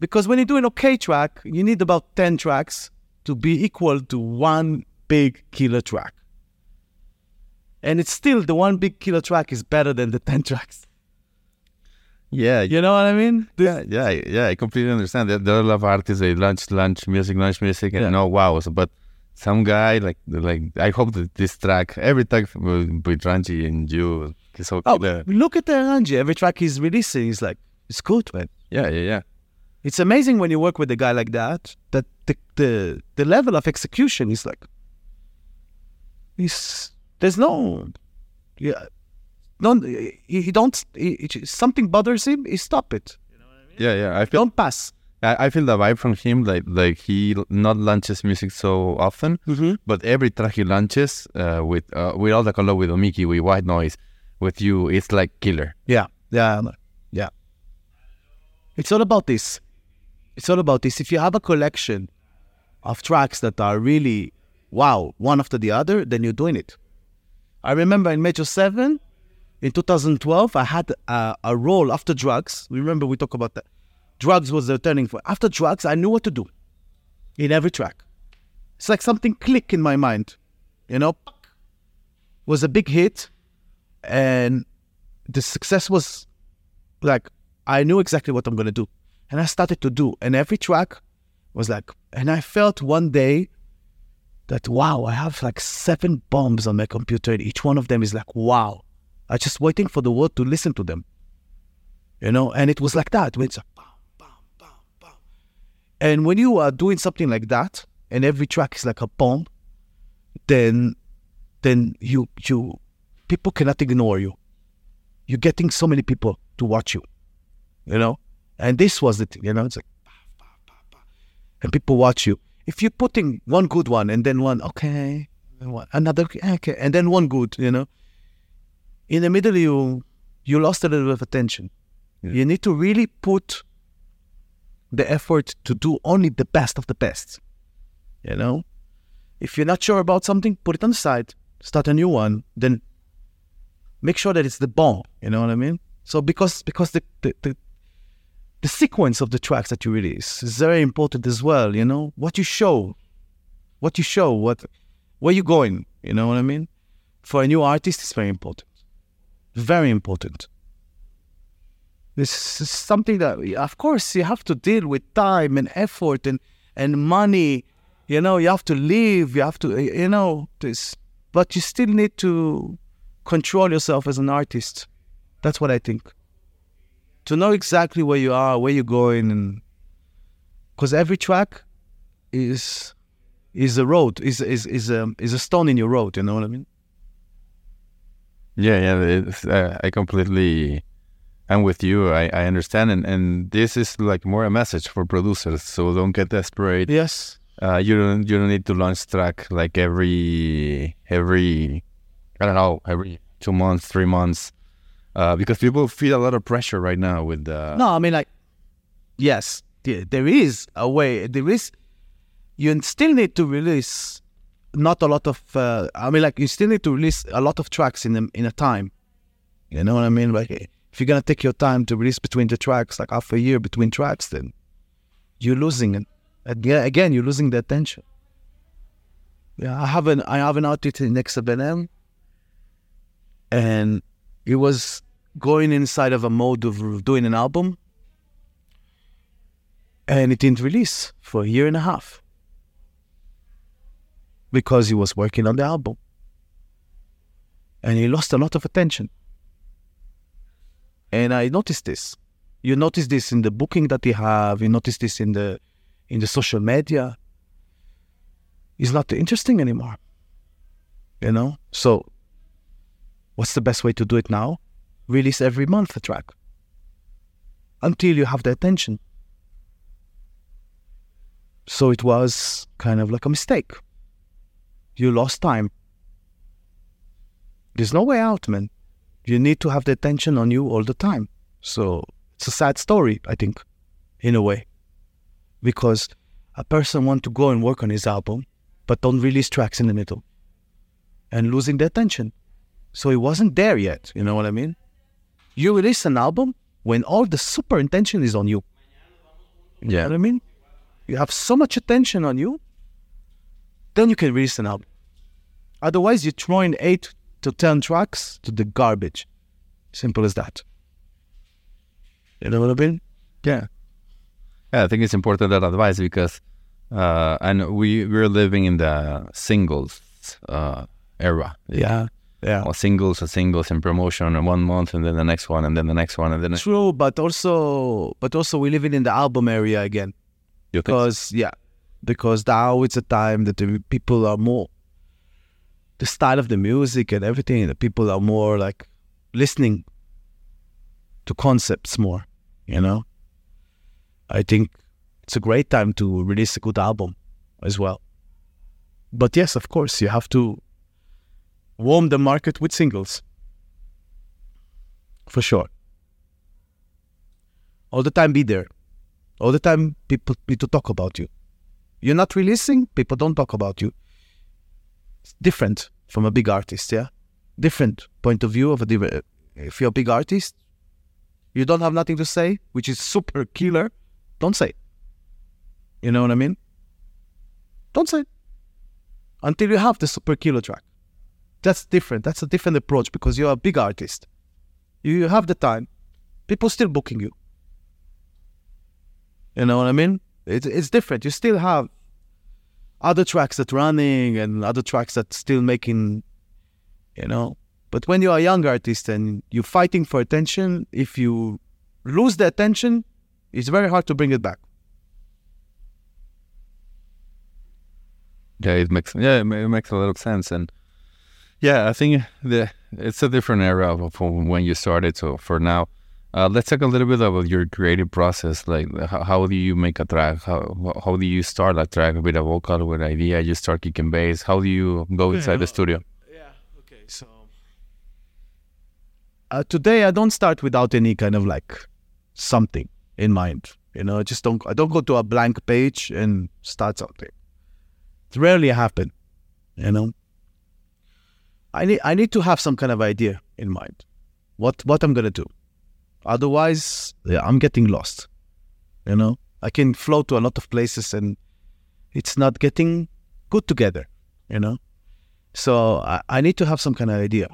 Because when you do an okay track, you need about ten tracks to be equal to one big killer track and it's still the one big killer track is better than the 10 tracks. Yeah. You know what i mean? Yeah yeah yeah i completely understand. There, there are a lot of artists they launch launch music launch music and yeah. no wow. So, but some guy like like i hope that this track every track with Ranji and you is so oh, look at the Ranji. Every track he's releasing he's like it's good man. Yeah yeah yeah. It's amazing when you work with a guy like that that the the, the level of execution is like he's there's no, yeah, no. He, don't. He, something bothers him. He stop it. You know what I mean? Yeah, yeah. I feel don't pass. I, I feel the vibe from him, like like he not launches music so often, mm-hmm. but every track he launches uh, with uh, with all the color with Omiki, with White Noise, with you, it's like killer. Yeah, yeah, yeah. It's all about this. It's all about this. If you have a collection of tracks that are really wow, one after the other, then you're doing it. I remember in Major 7 in 2012, I had a, a role after drugs. Remember, we talked about that. Drugs was the turning point. After drugs, I knew what to do in every track. It's like something click in my mind, you know? Was a big hit, and the success was like, I knew exactly what I'm going to do. And I started to do. And every track was like, and I felt one day that wow, I have like seven bombs on my computer, and each one of them is like wow. I'm just waiting for the world to listen to them. You know, and it was like that. It's like, bam, bam, bam, bam. And when you are doing something like that, and every track is like a bomb, then then you you people cannot ignore you. You're getting so many people to watch you. You know? And this was the thing, you know, it's like and people watch you if you're putting one good one and then one okay, another okay, and then one good, you know, in the middle you you lost a little bit of attention. Yeah. You need to really put the effort to do only the best of the best. You know, if you're not sure about something, put it on the side, start a new one, then make sure that it's the bomb. You know what I mean? So because because the, the, the the sequence of the tracks that you release is very important as well. You know what you show, what you show, what where you going. You know what I mean? For a new artist, it's very important. Very important. This is something that, of course, you have to deal with time and effort and, and money. You know, you have to live, you have to, you know, this. But you still need to control yourself as an artist. That's what I think. To know exactly where you are, where you're going, and because every track is is a road, is is is a is a stone in your road. You know what I mean? Yeah, yeah. Uh, I completely I'm with you. I, I understand, and, and this is like more a message for producers. So don't get desperate. Yes. Uh, you don't you don't need to launch track like every every I don't know every two months, three months, uh, because people feel a lot of pressure right now with the. No, I mean like, yes, there is a way. There is. You still need to release, not a lot of. Uh, I mean, like you still need to release a lot of tracks in a, in a time. You know what I mean? Like if you're gonna take your time to release between the tracks, like half a year between tracks, then you're losing it. Again, you're losing the attention. Yeah, I have an I have an artist in X7M, and it was going inside of a mode of doing an album, and it didn't release for a year and a half because he was working on the album, and he lost a lot of attention. And I noticed this. You notice this in the booking that you have. You notice this in the in the social media. It's not interesting anymore. You know. So, what's the best way to do it now? Release every month a track until you have the attention. So it was kind of like a mistake. You lost time. There's no way out, man you need to have the attention on you all the time. So it's a sad story, I think, in a way, because a person want to go and work on his album, but don't release tracks in the middle, and losing the attention. So he wasn't there yet. You know what I mean? You release an album when all the super attention is on you. You yeah. know what I mean? You have so much attention on you, then you can release an album. Otherwise, you're throwing eight to 10 tracks to the garbage. Simple as that. You know what I mean? Yeah. Yeah, I think it's important that advice because, uh, and we we're living in the singles uh, era. Yeah, yeah. Or singles, or singles, and promotion, and one month, and then the next one, and then the next one, and then true. But also, but also, we're living in the album area again. You because so? yeah, because now it's a time that the people are more the style of the music and everything. The people are more like listening to concepts more. You know, I think it's a great time to release a good album as well. But yes, of course, you have to warm the market with singles for sure. All the time, be there. All the time, people need to talk about you. You're not releasing, people don't talk about you It's different from a big artist, yeah? Different point of view of a different. Uh, if you're a big artist, you don't have nothing to say, which is super killer, don't say. You know what I mean? Don't say. Until you have the super killer track. That's different. That's a different approach because you're a big artist. You have the time. People still booking you. You know what I mean? It's, it's different. You still have other tracks that running and other tracks that still making, you know. But when you're a young artist and you're fighting for attention, if you lose the attention, it's very hard to bring it back. Yeah, it makes yeah it makes a lot of sense, and yeah, I think the it's a different era from when you started. So for now, uh, let's talk a little bit about your creative process. Like, how, how, do you make a track? How how do you start a track with a vocal, with an idea? You start kicking bass. How do you go inside the studio? Yeah. Okay. So uh, today I don't start without any kind of like something in mind. You know, I just don't. I don't go to a blank page and start something. It rarely happen. You know. I need I need to have some kind of idea in mind. What what I'm gonna do Otherwise, yeah, I'm getting lost. You know, I can flow to a lot of places and it's not getting good together. You know, So I, I need to have some kind of idea.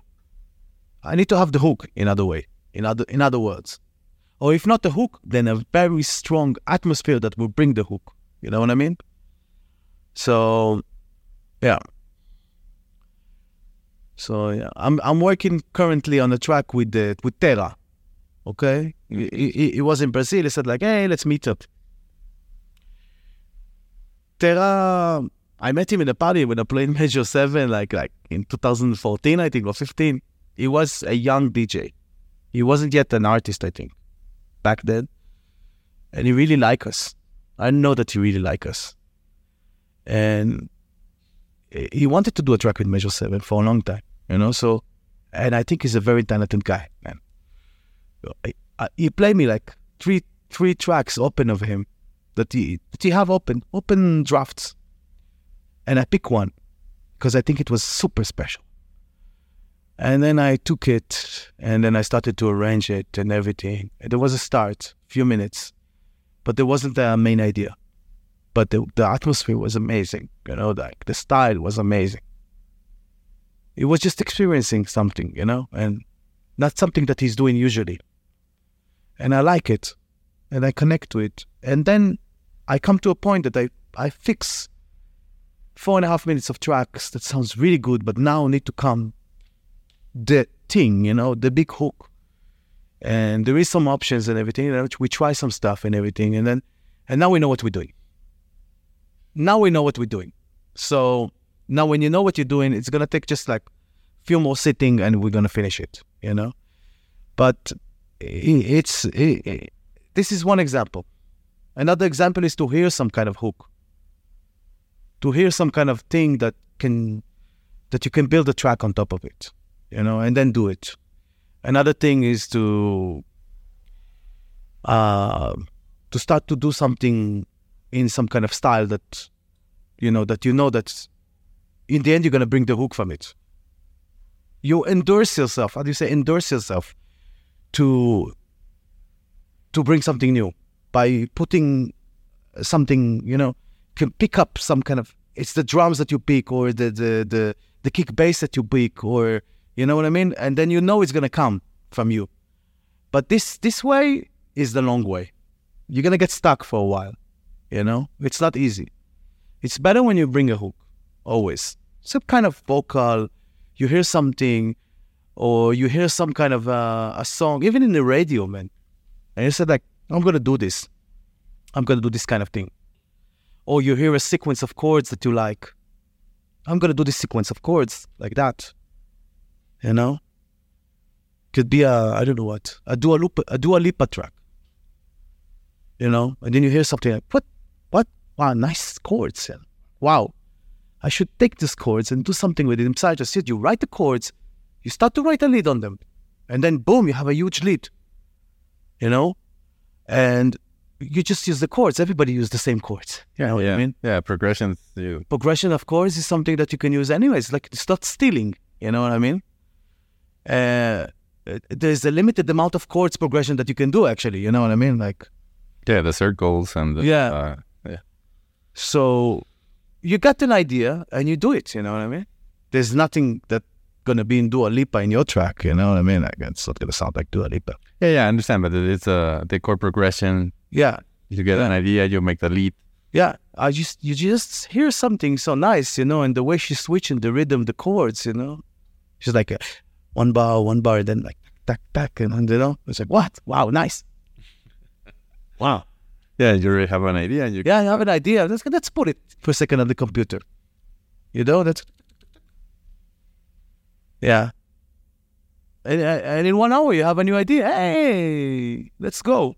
I need to have the hook in other way, in other in other words. Or if not the hook, then a very strong atmosphere that will bring the hook. You know what I mean? So yeah. So yeah, I'm I'm working currently on a track with the with Terra. Okay, he, he, he was in Brazil. He said like, hey, let's meet up. Terra, I met him in a party when I played Major Seven, like like in 2014, I think, or 15. He was a young DJ. He wasn't yet an artist, I think, back then, and he really liked us. I know that he really liked us, and he wanted to do a track with Major Seven for a long time, you know. So, and I think he's a very talented guy, man. He played me like three three tracks open of him that he that he have open open drafts, and I pick one because I think it was super special. And then I took it, and then I started to arrange it and everything. There was a start, few minutes, but there wasn't a main idea. But the the atmosphere was amazing, you know, like the style was amazing. It was just experiencing something, you know, and not something that he's doing usually. And I like it, and I connect to it, and then I come to a point that I, I fix four and a half minutes of tracks that sounds really good, but now need to come the thing, you know, the big hook. And there is some options and everything. And we try some stuff and everything, and then and now we know what we're doing. Now we know what we're doing. So now when you know what you're doing, it's gonna take just like a few more sitting and we're gonna finish it, you know. But it's it, it, this is one example. Another example is to hear some kind of hook, to hear some kind of thing that can that you can build a track on top of it, you know, and then do it. Another thing is to uh, to start to do something in some kind of style that you know that you know that in the end you're gonna bring the hook from it. You endorse yourself. How do you say endorse yourself to to bring something new? by putting something, you know, can pick up some kind of it's the drums that you pick or the the the, the kick bass that you pick or you know what I mean? And then you know it's gonna come from you. But this this way is the long way. You're gonna get stuck for a while. You know? It's not easy. It's better when you bring a hook, always. Some kind of vocal, you hear something, or you hear some kind of uh, a song, even in the radio, man. And you said like, I'm to do this. I'm to do this kind of thing. Or you hear a sequence of chords that you like. I'm to do this sequence of chords like that. You know? Could be a, I don't know what, a Dua Lipa, a Dua Lipa track. You know? And then you hear something like, what? Wow, nice chords. Wow. I should take these chords and do something with it. Inside, just sit, you write the chords, you start to write a lead on them. And then boom, you have a huge lead. You know? and you just use the chords. Everybody use the same chords. You know yeah. I mean? Yeah, progressions. You progression, of course, is something that you can use anyways. Like it's not stealing. You know what I mean? Uh, there's a limited amount of chords progression that you can do. Actually, you know what I mean? Like yeah, the circles and the, yeah, uh, yeah. So you got an idea and you do it. You know what I mean? There's nothing that gonna be in Dua Lipa in your track. You know what I mean? Like, it's not gonna sound like Dua Lipa. Yeah, yeah, I understand, but it's a uh, the chord progression. Yeah, you get yeah. an idea, you make the lead. Yeah, I just you just hear something so nice, you know, and the way she's switching the rhythm, the chords, you know, she's like uh, one bar, one bar, then like tack tack, and, and you know, it's like what? Wow, nice. wow. Yeah, you already have an idea. You yeah, I have an idea. Let's let's put it for a second on the computer. You know, that's yeah. And, and in one hour, you have a new idea. Hey, let's go.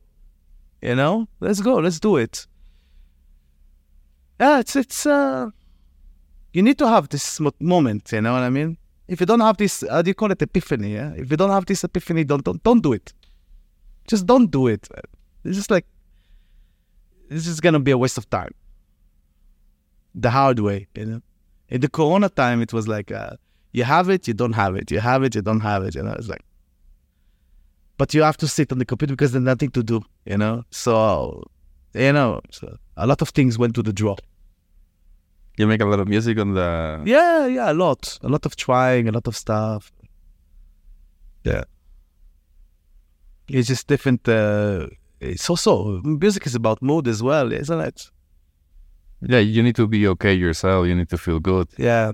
You know, let's go. Let's do it. Yeah, it's it's. Uh, you need to have this moment. You know what I mean? If you don't have this, how do you call it epiphany? Yeah. If you don't have this epiphany, don't don't don't do it. Just don't do it. It's just like this is gonna be a waste of time. The hard way, you know. In the Corona time, it was like. Uh, you have it, you don't have it. You have it, you don't have it. You know, it's like, but you have to sit on the computer because there's nothing to do. You know, so you know, so a lot of things went to the draw. You make a lot of music on the. Yeah, yeah, a lot, a lot of trying, a lot of stuff. Yeah, it's just different. Uh, it's also music is about mood as well, isn't it? Yeah, you need to be okay yourself. You need to feel good Yeah,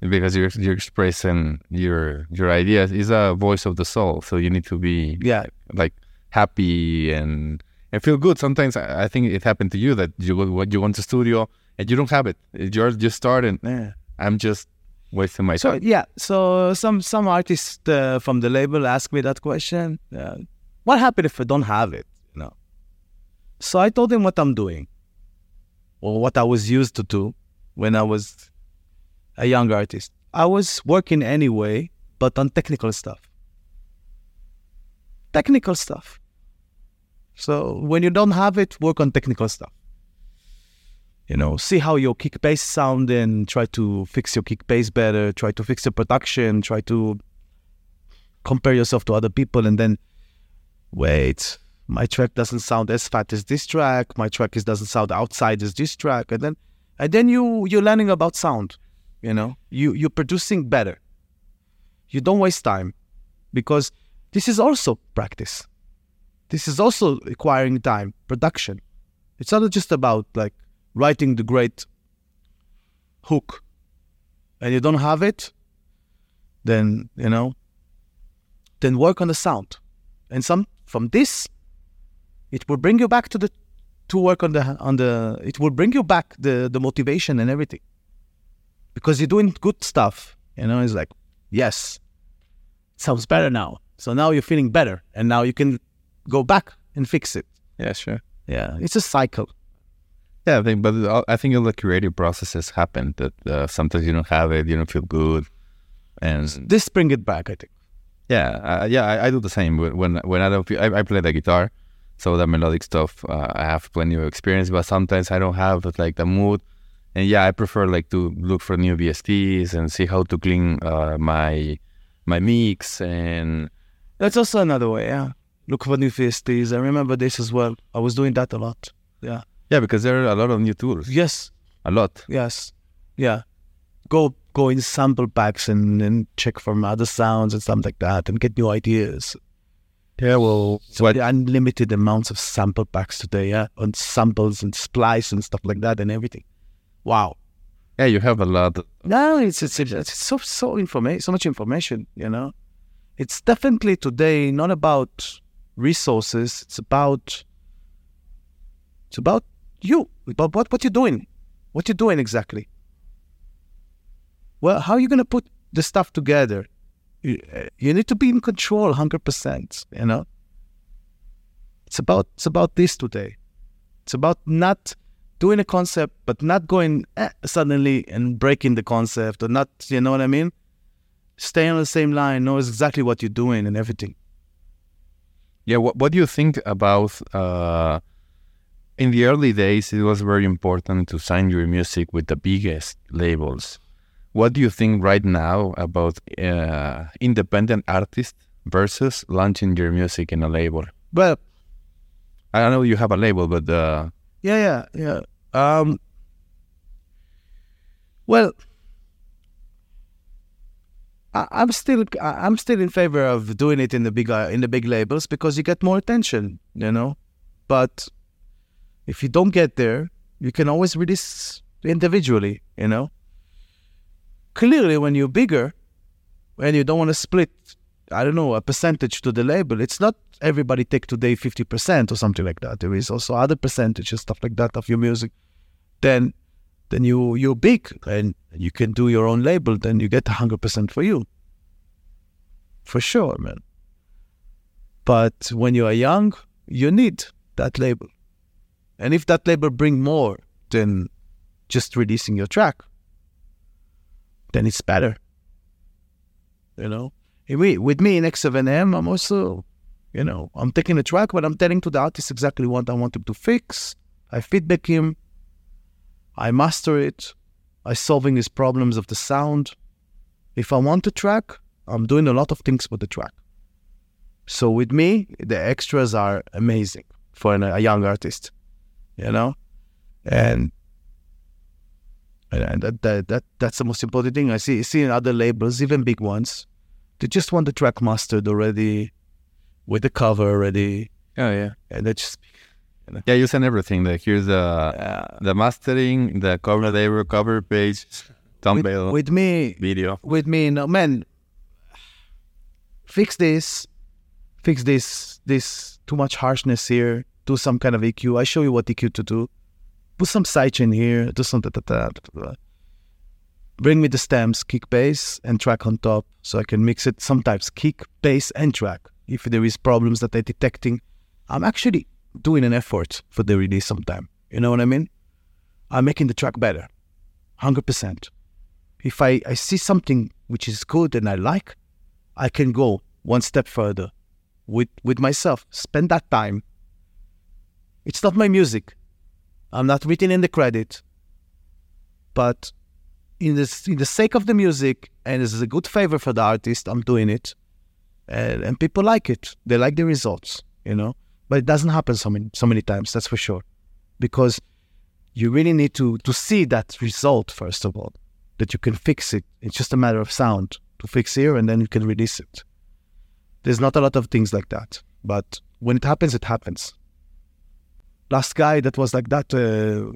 because you're you're expressing your your ideas. It's a voice of the soul, so you need to be yeah, like happy and and feel good. Sometimes I I think it happened to you that you what you want to studio and you don't have it. You're just starting. yeah. I'm just wasting my So time. yeah, so some some artists uh, from the label ask me that question. Uh, what happened if I don't have it? So I told him what I'm doing, or what I was used to do when I was a young artist. I was working anyway, but on technical stuff. Technical stuff. So when you don't have it, work on technical stuff. You know, see how your kick bass sound and try to fix your kick bass better, try to fix your production, try to compare yourself to other people and then wait, my track doesn't sound as fat as this track, my track is doesn't sound outside as this track and then and then you you're learning about sound, you know. You you're producing better. You don't waste time because this is also practice. This is also acquiring time, production. It's not just about like writing the great hook and you don't have it, then, you know, then work on the sound. And some from this, it will bring you back to the to work on the on the it will bring you back the the motivation and everything. Because you're doing good stuff. You know, it's like, yes, sounds better now. So now you're feeling better and now you can go back and fix it. Yeah, sure. Yeah. It's a cycle. Yeah, I think, but I think all the creative processes happen that uh, sometimes you don't have it, you don't feel good, and This bring it back, I think. yeah, uh, yeah, I, I do the same when when, when I don't feel. I, I play the guitar, so the melodic stuff uh, I have plenty of experience, but sometimes I don't have like the mood, and yeah, I prefer like to look for new VSTs and see how to clean uh, my my mix and That's also another way, yeah. Look for new VSTs. I remember this as well. I was doing that a lot. Yeah. yeah, because there are a lot of new tools, Yes. a lot. Yes. Yeah. Go go in sample packs and, and check for other sounds and stuff like that and get new ideas. Yeah, well, So the unlimited amounts of sample packs today, yeah, on samples and splice and stuff like that and everything. Wow. yeah, you have a lot. No, it's it's, it's, it's so so information, so much information. You know, it's definitely today not about resources. It's about it's about you, about what what you're doing, what you're doing exactly. Well, how are you gonna put the stuff together? You, uh, you need to be in control, hundred percent. You know, it's about it's about this today. It's about not doing a concept, but not going eh, suddenly and breaking the concept, or not, you know what I mean? Stay on the same line, knows exactly what you're doing and everything. Yeah, what, what do you think about uh, in the early days? It was very important to sign your music with the biggest labels. What do you think right now about uh, independent artists versus launching your music in a label? Well, I know you have a label, but uh, yeah, yeah, yeah. Um, well, I, I'm still I'm still in favor of doing it in the big in the big labels because you get more attention, you know. But if you don't get there, you can always release individually, you know. Clearly, when you're bigger, and you don't want to split, I don't know, a percentage to the label, it's not everybody take today 50% or something like that. There is also other percentages, stuff like that of your music. Then then you you're big and you can do your own label, then you get 100% for you. For sure, man. But when you are young, you need that label. And if that label bring more than just releasing your track, then it's better. You know? We, with me in X7M, I'm also, you know, I'm taking a track, but I'm telling to the artist exactly what I want him to fix. I feedback him. I master it. I solving his problems of the sound. If I want a track, I'm doing a lot of things with the track. So with me, the extras are amazing for a young artist, you know, and And that, that, that that's the most important thing. I see see in other labels, even big ones, they just want the track mastered already, with the cover already, Oh yeah. and they just Yeah, you send everything. Like here's the uh, the mastering, the cover label, cover page, with, thumbnail, with me video. with me. No man, fix this, fix this, this too much harshness here. Do some kind of EQ. I show you what EQ to do. Put some sidechain here. Do some da, da, da, da. Bring me the stems, kick, bass, and track on top, so I can mix it. Sometimes kick, bass, and track. If there is problems that I'm detecting, I'm actually doing an effort for the release sometime. You know what I mean? I'm making the track better, hundred percent if I, I see something which is good and I like, I can go one step further with with myself. Spend that time. It's not my music. I'm not written in the credit. But in the in the sake of the music and as a good favor for the artist, I'm doing it. And, and people like it. They like the results, you know. But it doesn't happen so many so many times, that's for sure. Because you really need to to see that result first of all that you can fix it. It's just a matter of sound to fix here and then you can release it. There's not a lot of things like that, but when it happens, it happens. Last guy that was like that uh,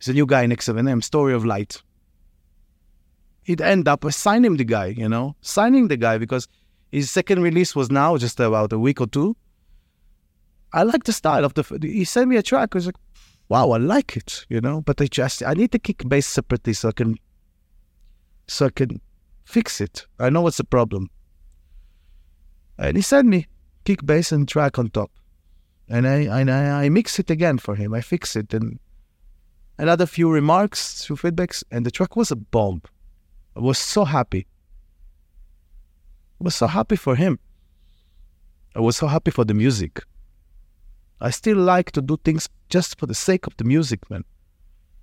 is a new guy in X7M, Story of Light. He'd end up signing the guy, you know, signing the guy because his second release was now just about a week or two. I like the style of the. He sent me a track. I was like, wow, I like it, you know. But I just I need to kick bass separately so I can so I can fix it. I know what's the problem. And he sent me kick bass and track on top. And I, and I I mix it again for him. I fix it and another few remarks, few feedbacks, and the track was a bomb. I was so happy. I was so happy for him. I was so happy for the music. I still like to do things just for the sake of the music, man.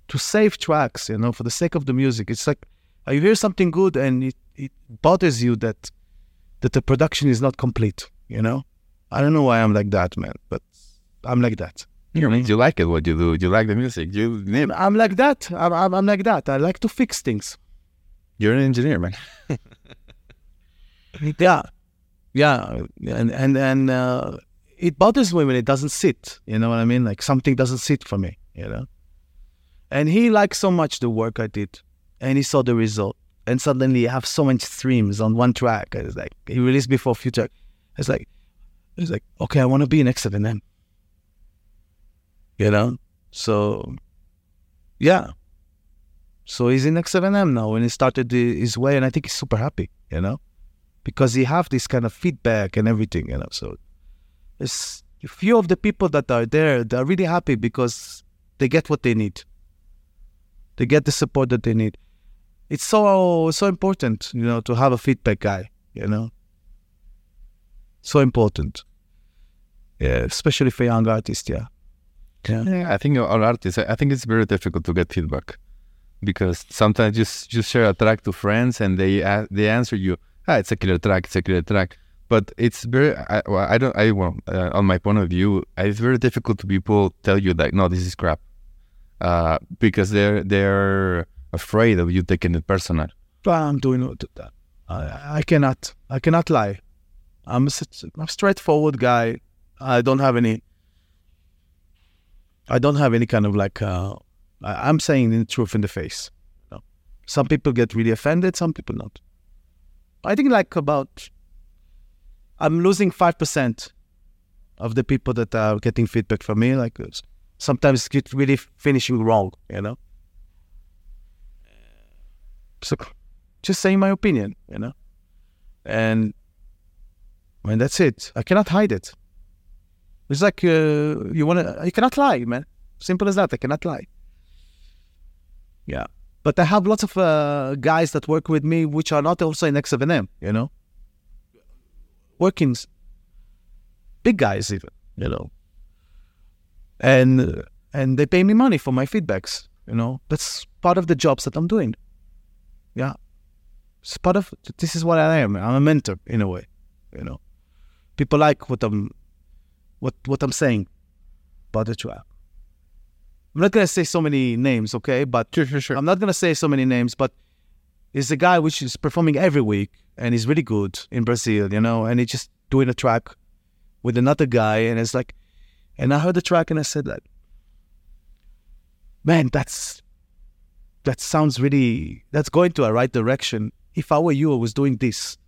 To save tracks, you know, for the sake of the music. It's like you hear something good and it, it bothers you that that the production is not complete, you know? I don't know why I'm like that, man, but I'm like that. You, you like it what you do. Do You like the music. You need. I'm like that. I'm, I'm, I'm like that. I like to fix things. You're an engineer, man. Yeah, yeah, and and and uh, it bothers me when it doesn't sit. You know what I mean? Like something doesn't sit for me. You know. And he liked so much the work I did, and he saw the result, and suddenly I have so many streams on one track. It's like he released before future. It's like, it's like okay, I want to be an X7M. You know, so yeah. So he's in X7M now, and he started his way, and I think he's super happy. You know because he have this kind of feedback and everything, you know. So it's a few of the people that are there, they're really happy because they get what they need. They get the support that they need. It's so so important, you know, to have a feedback guy, you know. So important. Yeah, especially for young artists, yeah. Yeah. Yeah, I think all artists. I think it's very difficult to get feedback because sometimes you s- you share a track to friends and they a- they answer you, ah, it's a killer track, it's a killer track. But it's very. I, well, I don't. I well, uh, on my point of view, it's very difficult to people tell you like, no, this is crap, uh, because they're they're afraid of you taking it personal. But I'm doing it. I, I cannot. I cannot lie. I'm a, s- I'm a straightforward guy. I don't have any. I don't have any kind of like. Uh, I'm saying the truth in the face. You know? Some people get really offended. Some people not. I think like about. I'm losing five percent of the people that are getting feedback from me. Like it's- sometimes get really finishing wrong. You know. So, just saying my opinion. You know. And and that's it. I cannot hide it. It's like uh, you want to. You cannot lie, man. Simple as that. I cannot lie. Yeah, but I have lots of uh, guys that work with me, which are not also in X7M. You know, working big guys even. You know, and and they pay me money for my feedbacks. You know, that's part of the jobs that I'm doing. Yeah, it's part of. This is what I am. I'm a mentor in a way. You know, people like what I'm what what I'm saying about the track. I'm not gonna say so many names, okay? But Sure, sure, sure. I'm not gonna say so many names, but he's a guy which is performing every week and he's really good in Brazil, you know, and he's just doing a track with another guy and it's like and I heard the track and I said like Man, that's that sounds really that's going to a right direction. If I were you, I was doing this,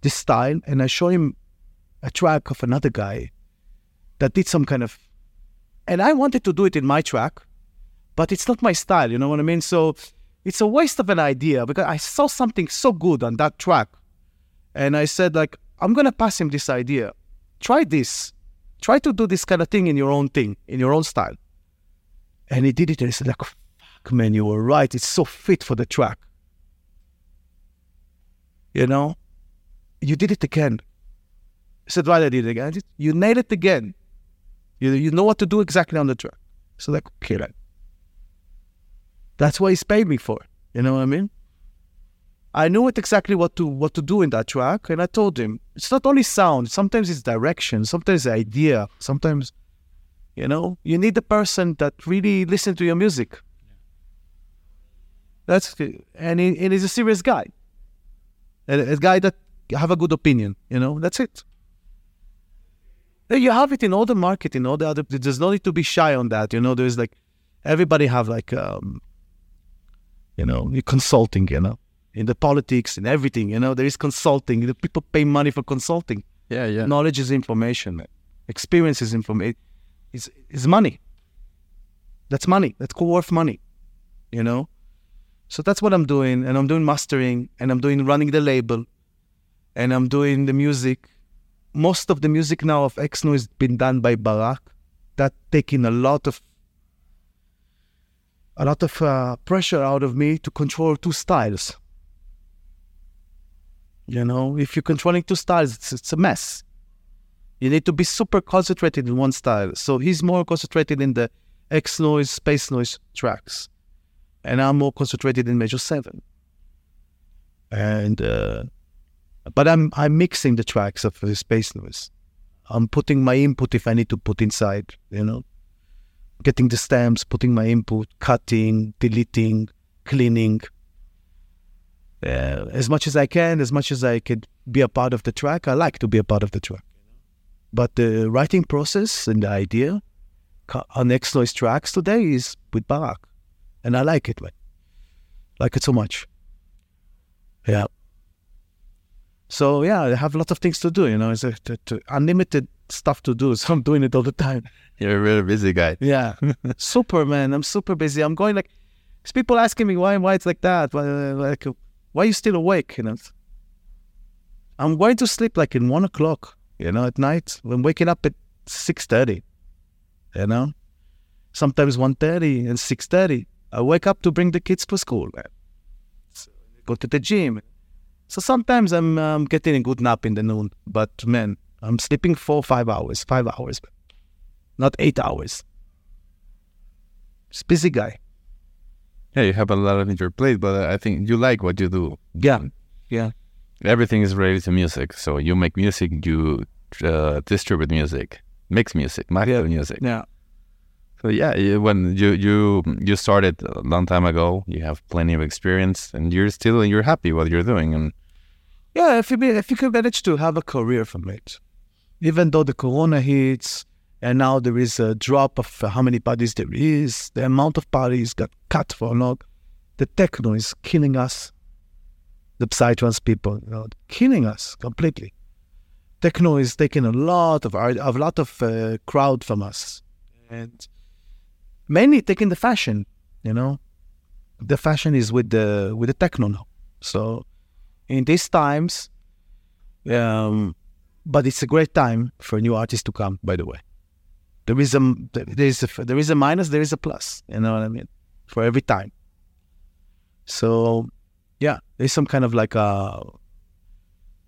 this style, and I show him a track of another guy that did some kind of and I wanted to do it in my track, but it's not my style, you know what I mean? So it's a waste of an idea because I saw something so good on that track. And I said, like, I'm gonna pass him this idea. Try this. Try to do this kind of thing in your own thing, in your own style. And he did it and he said, like, fuck man, you were right. It's so fit for the track. You know? You did it again. I said, right, I did it again. You nailed it again. You, you know what to do exactly on the track. So like, okay, then. That's what he's paid me for. You know what I mean? I knew it exactly what to what to do in that track, and I told him it's not only sound. Sometimes it's direction. Sometimes the idea. Sometimes, you know, you need the person that really listen to your music. That's and he, and he's a serious guy. A, a guy that have a good opinion. You know, that's it. You have it in all the market, in all the other. There's no need to be shy on that. You know, there's like everybody have like um, you know, consulting. You know, in the politics and everything. You know, there is consulting. The people pay money for consulting. Yeah, yeah. Knowledge is information. man. Experience is information. It's, it's money. That's money. That's worth money. You know? So that's what I'm doing. And I'm doing mastering and I'm doing running the label and I'm doing the music. Most of the music now of X-Noize has been done by Barak. That taking a lot of a lot of uh, pressure out of me to control two styles. You know, if you're controlling two styles, it's, it's a mess. You need to be super concentrated in one style. So he's more concentrated in the X-Noize, space noise tracks, and I'm more concentrated in major seven. And uh, but I'm I'm mixing the tracks of the space noise. I'm putting my input if I need to put inside. You know, getting the stems, putting my input, cutting, deleting, cleaning. Uh, as much as I can, as much as I could be a part of the track, I like to be a part of the track. But the writing process and the idea on X-Noize tracks today is with Barak. And I like it, man. Like it so much. Yeah. So, yeah, I have lots of things to do, you know, it's a, to, to unlimited stuff to do. So I'm doing it all the time. You're a really busy guy. Yeah. super, man. I'm super busy. I'm going like, people asking me why, why it's like that. Why, like, why are you still awake? You know, I'm going to sleep like in one o'clock, you know, at night. I'm waking up at 6.30, you know, sometimes 1.30 and 6.30. I wake up to bring the kids to school, man. So, go to the gym. So sometimes I'm um, getting a good nap in the noon, but man, I'm sleeping four, five hours, five hours, not eight hours. Just busy guy. Yeah, you have a lot on your plate, but I think you like what you do. Yeah, yeah, Everything is related to music. So you make music, you uh, distribute music, mix music, master music. yeah. So yeah, when you you you started a long time ago, you have plenty of experience, and you're still you're happy what you're doing, and Yeah, if you if you can manage to have a career from it, even though the corona hits and now there is a drop of how many parties there is, the amount of parties got cut for a long. The techno is killing us. The psytrance people, you know, killing us completely. Techno is taking a lot of a lot of uh, crowd from us, and mainly taking the fashion. You know, the fashion is with the with the techno now. So in these times, um, but it's a great time for new artists to come. By the way, there is a there is a there is a minus, there is a plus. You know what I mean? For every time. So, yeah, there's some kind of like a.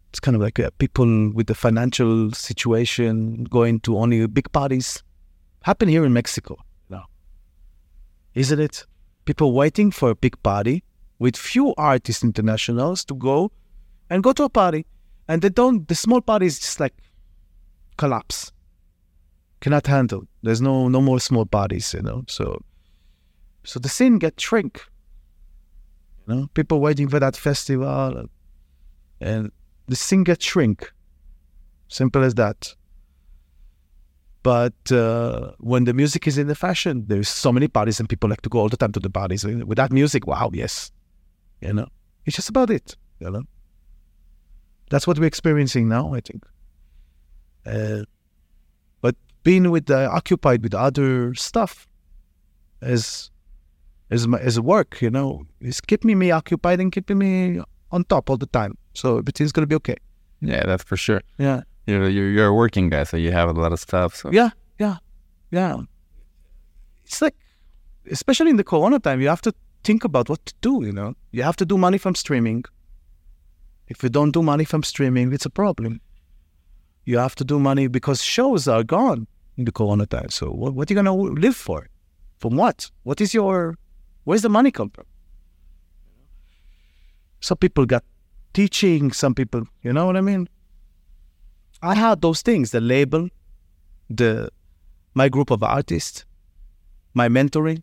It's kind of like uh people with the financial situation going to only big parties. Happen here in Mexico isn't it? People waiting for a big party with few artists internationals to go and go to a party and they don't the small parties just like collapse cannot handle there's no no more small parties you know so So the scene get shrink. You know, people waiting for that festival, and, the scene get shrink. Simple as that. But uh, when the music is in the fashion, there's so many parties and people like to go all the time to the parties. With that music, wow, yes. You know, it's just about it. You know, that's what we're experiencing now, I think. Uh, but being with uh, occupied with other stuff as as my, as work, you know, is keeping me occupied and keeping me on top all the time. So everything's gonna be okay. Yeah, that's for sure. Yeah. You're you're, you're a working guy, so you have a lot of stuff. So Yeah, yeah, yeah. It's like, especially in the Corona time, you have to think about what to do. You know, you have to do money from streaming. If you don't do money from streaming, it's a problem. You have to do money because shows are gone in the Corona time. So what, what are you gonna live for? From what? What is your? Where's the money come from? Some people got teaching. Some people, you know what I mean. I had those things: the label, the my group of artists, my mentoring.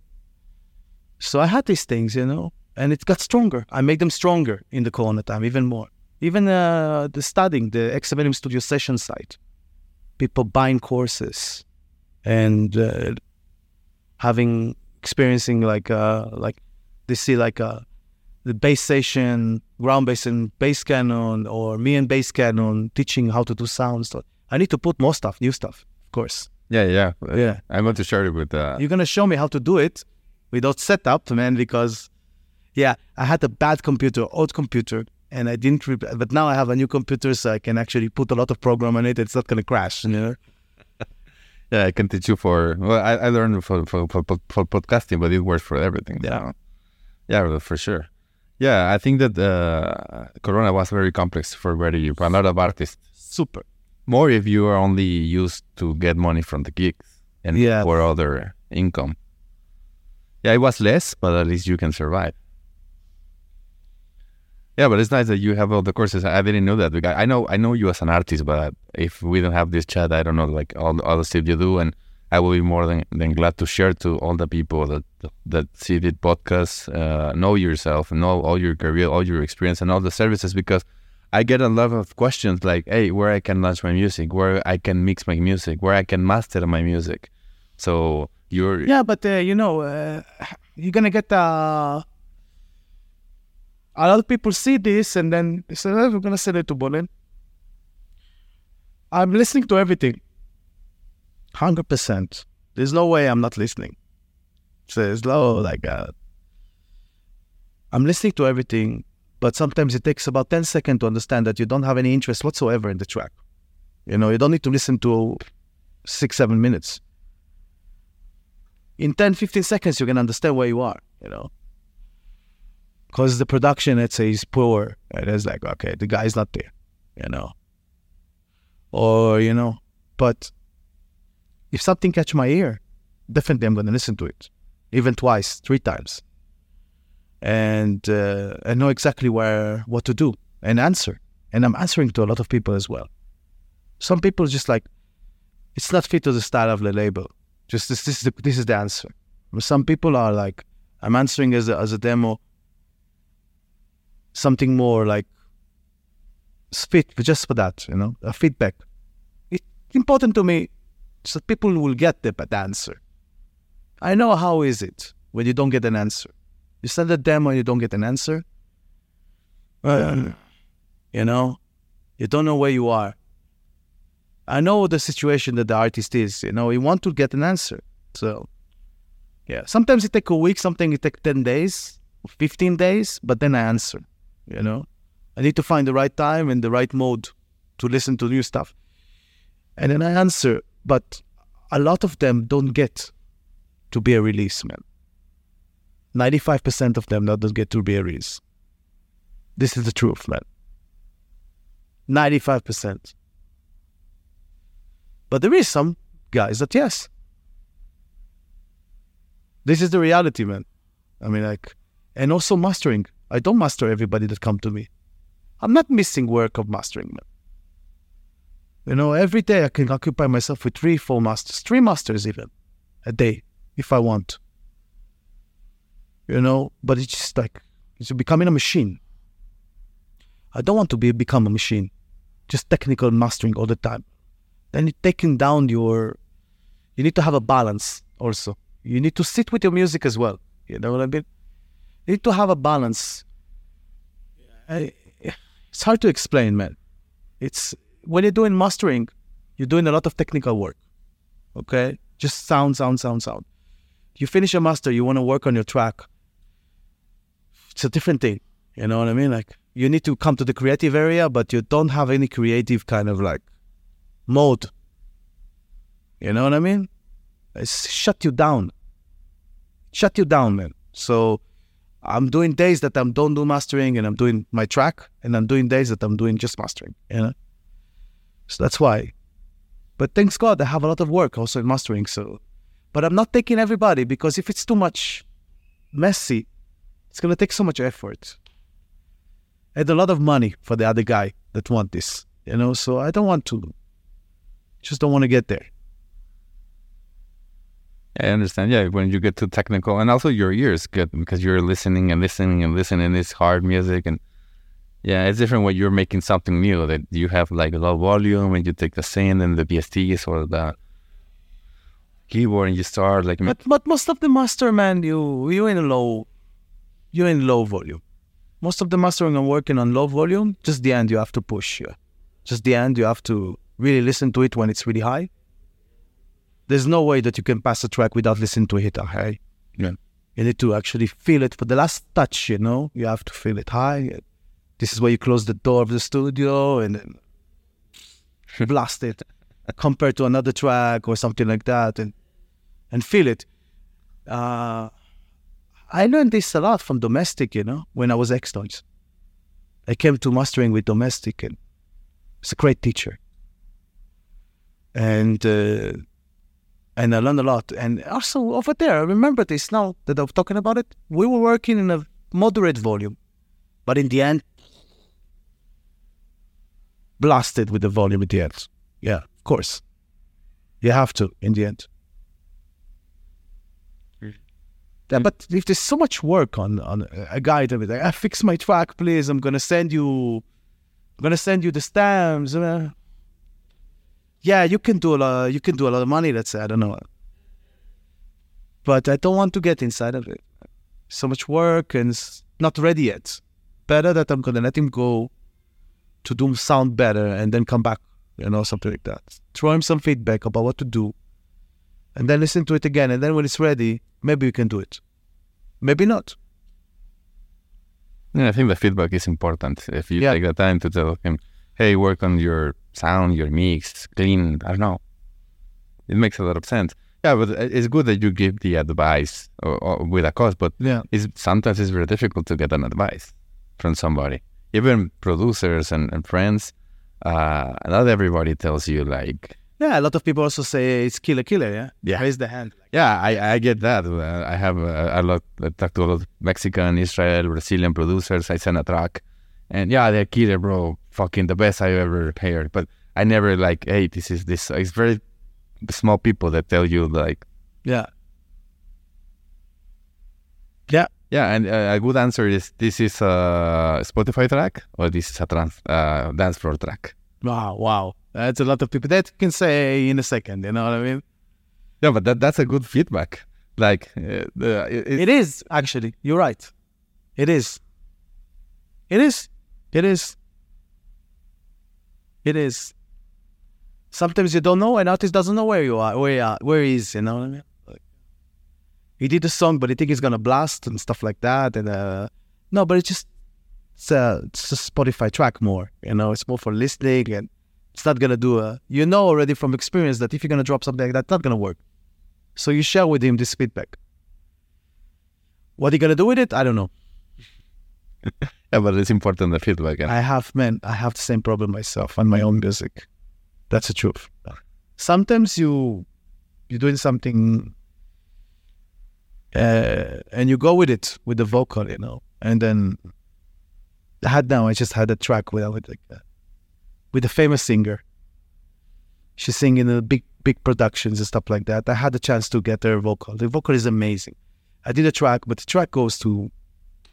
So I had these things, you know, and it got stronger. I made them stronger in the Corona time, even more. Even uh, the studying, the X7M Studio session site, people buying courses and uh, having experiencing like uh, like they see like uh, the bass station, ground bass and bass canon, or me and bass canon teaching how to do sounds. So I need to put more stuff, new stuff, of course. yeah, yeah, Yeah. I want to share it with. Uh, You're gonna show me how to do it without setup, man, because yeah, I had a bad computer, old computer, and I didn't. Re- but now I have a new computer, so I can actually put a lot of program on it. It's not gonna crash, you know. yeah, I can teach you for. Well, I, I learned for, for for for podcasting, but it works for everything. Yeah. so. yeah, for sure. Yeah, I think that uh, Corona was very complex for very for a lot of artists. Super. More if you are only used to get money from the gigs and Yeah. for other income. Yeah, it was less, but at least you can survive. Yeah, but it's nice that you have all the courses. I didn't know that. I know I know you as an artist, but if we don't have this chat, I don't know like all the other stuff you do, and I will be more than, than glad to share to all the people that that see the podcast, uh, know yourself, and know all your career, all your experience, and all the services because I get a lot of questions like, "Hey, where I can launch my music, where I can mix my music, where I can master my music." So you're Yeah, but uh, you know, uh, you're gonna get uh, a lot of people see this and then they say, oh, "We're gonna send it to Bonen." I'm listening to everything, hundred percent. There's no way I'm not listening. So it's low, like uh, I'm listening to everything, but sometimes it takes about ten seconds to understand that you don't have any interest whatsoever in the track. You know, you don't need to listen to six, seven minutes in 10 15 seconds you can understand where you are you know because the production let's say is poor it's like okay the guy's not there you know or you know but if something catch my ear definitely i'm going to listen to it even twice three times and uh, i know exactly where what to do and answer and i'm answering to a lot of people as well some people just like it's not fit to the style of the label just this, this is the, this is the answer. Some people are like, I'm answering as a, as a demo. Something more like fit just for that, you know, a feedback. It's important to me so people will get the answer. I know how is it when you don't get an answer. You send a demo and you don't get an answer. You know, you don't know where you are. I know the situation that the artist is. You know, you want to get an answer. So, yeah, sometimes it take a week, something it take ten days, fifteen days, but then I answer. You know, I need to find the right time and the right mode to listen to new stuff, and then I answer. But a lot of them don't get to be a release, man. Ninety-five percent of them don't get to be a release. This is the truth, man. Ninety-five percent. But there is some guys that yes. This is the reality, man. I mean, like, and also mastering. I don't master everybody that come to me. I'm not missing work of mastering, man. You know, every day I can occupy myself with three, four masters, three masters even, a day, if I want. you know. But it's just like it's becoming a machine. I don't want to be become a machine, just technical mastering all the time. Then you're taking down your. You need to have a balance also. You need to sit with your music as well. You know what I mean? You need to have a balance. I, it's hard to explain, man. It's when you're doing mastering, you're doing a lot of technical work. Okay, just sound, sound, sound, sound. You finish a master, you want to work on your track. It's a different thing. You know what I mean? Like you need to come to the creative area, but you don't have any creative kind of like mode. You know what I mean? It's shut you down. Shut you down, man. So I'm doing days that I'm don't do mastering and I'm doing my track, and I'm doing days that I'm doing just mastering. You know, so that's why. But thanks God, I have a lot of work also in mastering. So, but I'm not taking everybody because if it's too much messy, it's gonna take so much effort and a lot of money for the other guy that want this. You know, so I don't want to. Just don't want to get there. I understand. Yeah, when you get too technical, and also your ears get because you're listening and listening and listening. It's hard music, and yeah, it's different when you're making something new that you have like a low volume and you take the synth and the VSTs or the keyboard and you start like. But but most of the master man, you you in a low, you're in low volume. Most of the mastering I'm working on low volume. Just the end you have to push. Yeah. Just the end you have to really listen to it when it's really high there's no way that you can pass a track without listening to it high. Yeah. You need to actually feel it for the last touch, you know? You have to feel it high. This is where you close the door of the studio and then blast it compared to another track or something like that and and feel it. Uh, I learned this a lot from domestic, you know, when I was X-Noize. I came to mastering with domestic and it's a great teacher. And uh, and I learned a lot. And also over there, I remember this now that I'm talking about it. We were working in a moderate volume, but in the end, blasted with the volume at the end. Yeah, of course. You have to in the end. Yeah, but if there's so much work on on a guy that like, I fix my track, please. I'm gonna send you, I'm gonna send you the stamps. Uh, yeah, you can do a lot. You can do a lot of money. Let's say I don't know, but I don't want to get inside of it. So much work and not ready yet. Better that I'm gonna let him go to do sound better and then come back. You know, something like that. Throw him some feedback about what to do, and then listen to it again. And then when it's ready, maybe you can do it. Maybe not. Yeah, I think the feedback is important. If you yeah. take the time to tell him, "Hey, work on your sound, your mix, clean. I don't know. It makes a lot of sense. Yeah, but it's good that you give the advice or, or with a cost, but yeah, it's, sometimes it's very difficult to get an advice from somebody. Even producers and, and friends, uh, not everybody tells you like. Yeah, a lot of people also say it's killer, killer. Yeah, yeah. Raise the hand. Yeah, I, I get that. Uh, I have a, a lot. I talk to a lot of Mexican, Israel, Brazilian producers. I send a track, and yeah, they're killer, bro fucking the best I've ever heard. But I never like, hey, this is this. It's very small people that tell you like, yeah, yeah, yeah. And uh, a good answer is this is a Spotify track or this is a trance, uh, dance floor track. Wow, wow, that's a lot of people that can say in a second. You know what I mean? Yeah, but that that's a good feedback. Like, uh, it, it is actually. You're right. It is. It is. It is. It is. Sometimes you don't know, an artist doesn't know where you are, where you are, where he is. You know what I mean? He did a song, but he think he's gonna blast and stuff like that. And uh, no, but it's just it's a, it's a Spotify track more. You know, it's more for listening, and it's not gonna do a. You know already from experience that if you're gonna drop something like that, it's not gonna work. So you share with him this feedback. What he gonna do with it? I don't know. yeah, but it's important the feedback. I have, man, I have the same problem myself on my own music. That's the truth. Sometimes you you're doing something uh, and you go with it with the vocal, you know, and then I had now I just had a track with with like uh, with a famous singer. She's singing in big big productions and stuff like that. I had the chance to get her vocal. The vocal is amazing. I did a track, but the track goes to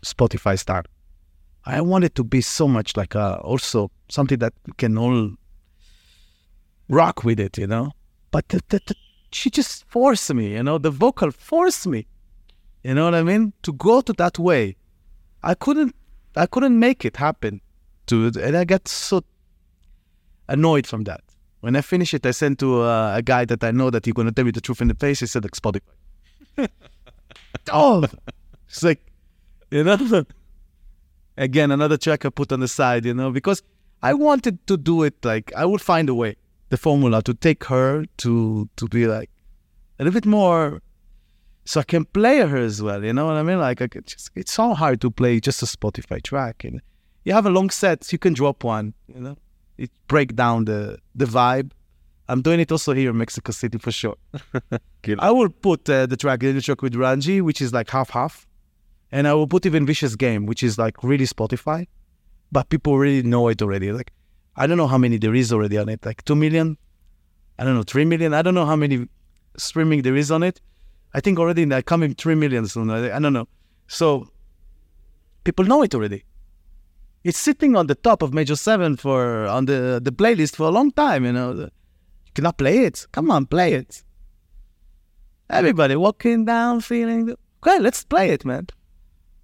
Spotify Star. I want it to be so much like uh, also something that we can all rock with it, you know. But the, the, the, she just forced me, you know. The vocal forced me, you know what I mean, to go to that way. I couldn't, I couldn't make it happen, to, and I got so annoyed from that. When I finish it, I sent to uh, a guy that I know that he's gonna tell me the truth in the face. He said, like Spotify. oh, it's like, you know. Again, another track I put on the side, you know, because I wanted to do it like I would find a way, the formula to take her to to be like a little bit more, so I can play her as well. You know what I mean? Like I just, it's so hard to play just a Spotify track, and you have a long set, you can drop one. You know, it break down the the vibe. I'm doing it also here in Mexico City for sure. I will put uh, the track in the track with Ranji, which is like half half. And I will put even Vicious Game, which is like really Spotify, but people really know it already. Like, I don't know how many there is already on it, like 2 million, I don't know, 3 million. I don't know how many streaming there is on it. I think already like coming 3 million soon. I don't know. So people know it already. It's sitting on the top of Major 7 for, on the, the playlist for a long time, you know. You cannot play it. Come on, play it. Everybody walking down feeling, okay, let's play it, man.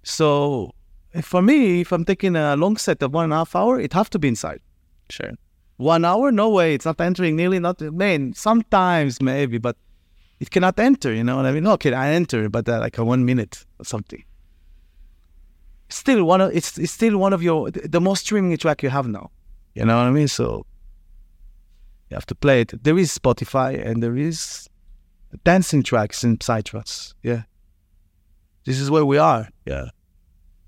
So for me, if I'm taking a long set of one and a half hour, it have to be inside. Sure. One hour, no way. It's not entering nearly not. Man, sometimes maybe, but it cannot enter. You know what I mean? Okay, I enter, but uh, like a one minute or something. Still one of it's, it's still one of your the most streaming track you have now. You know what I mean? So you have to play it. There is Spotify and there is dancing tracks in Psytrance. Yeah. This is where we are. Yeah.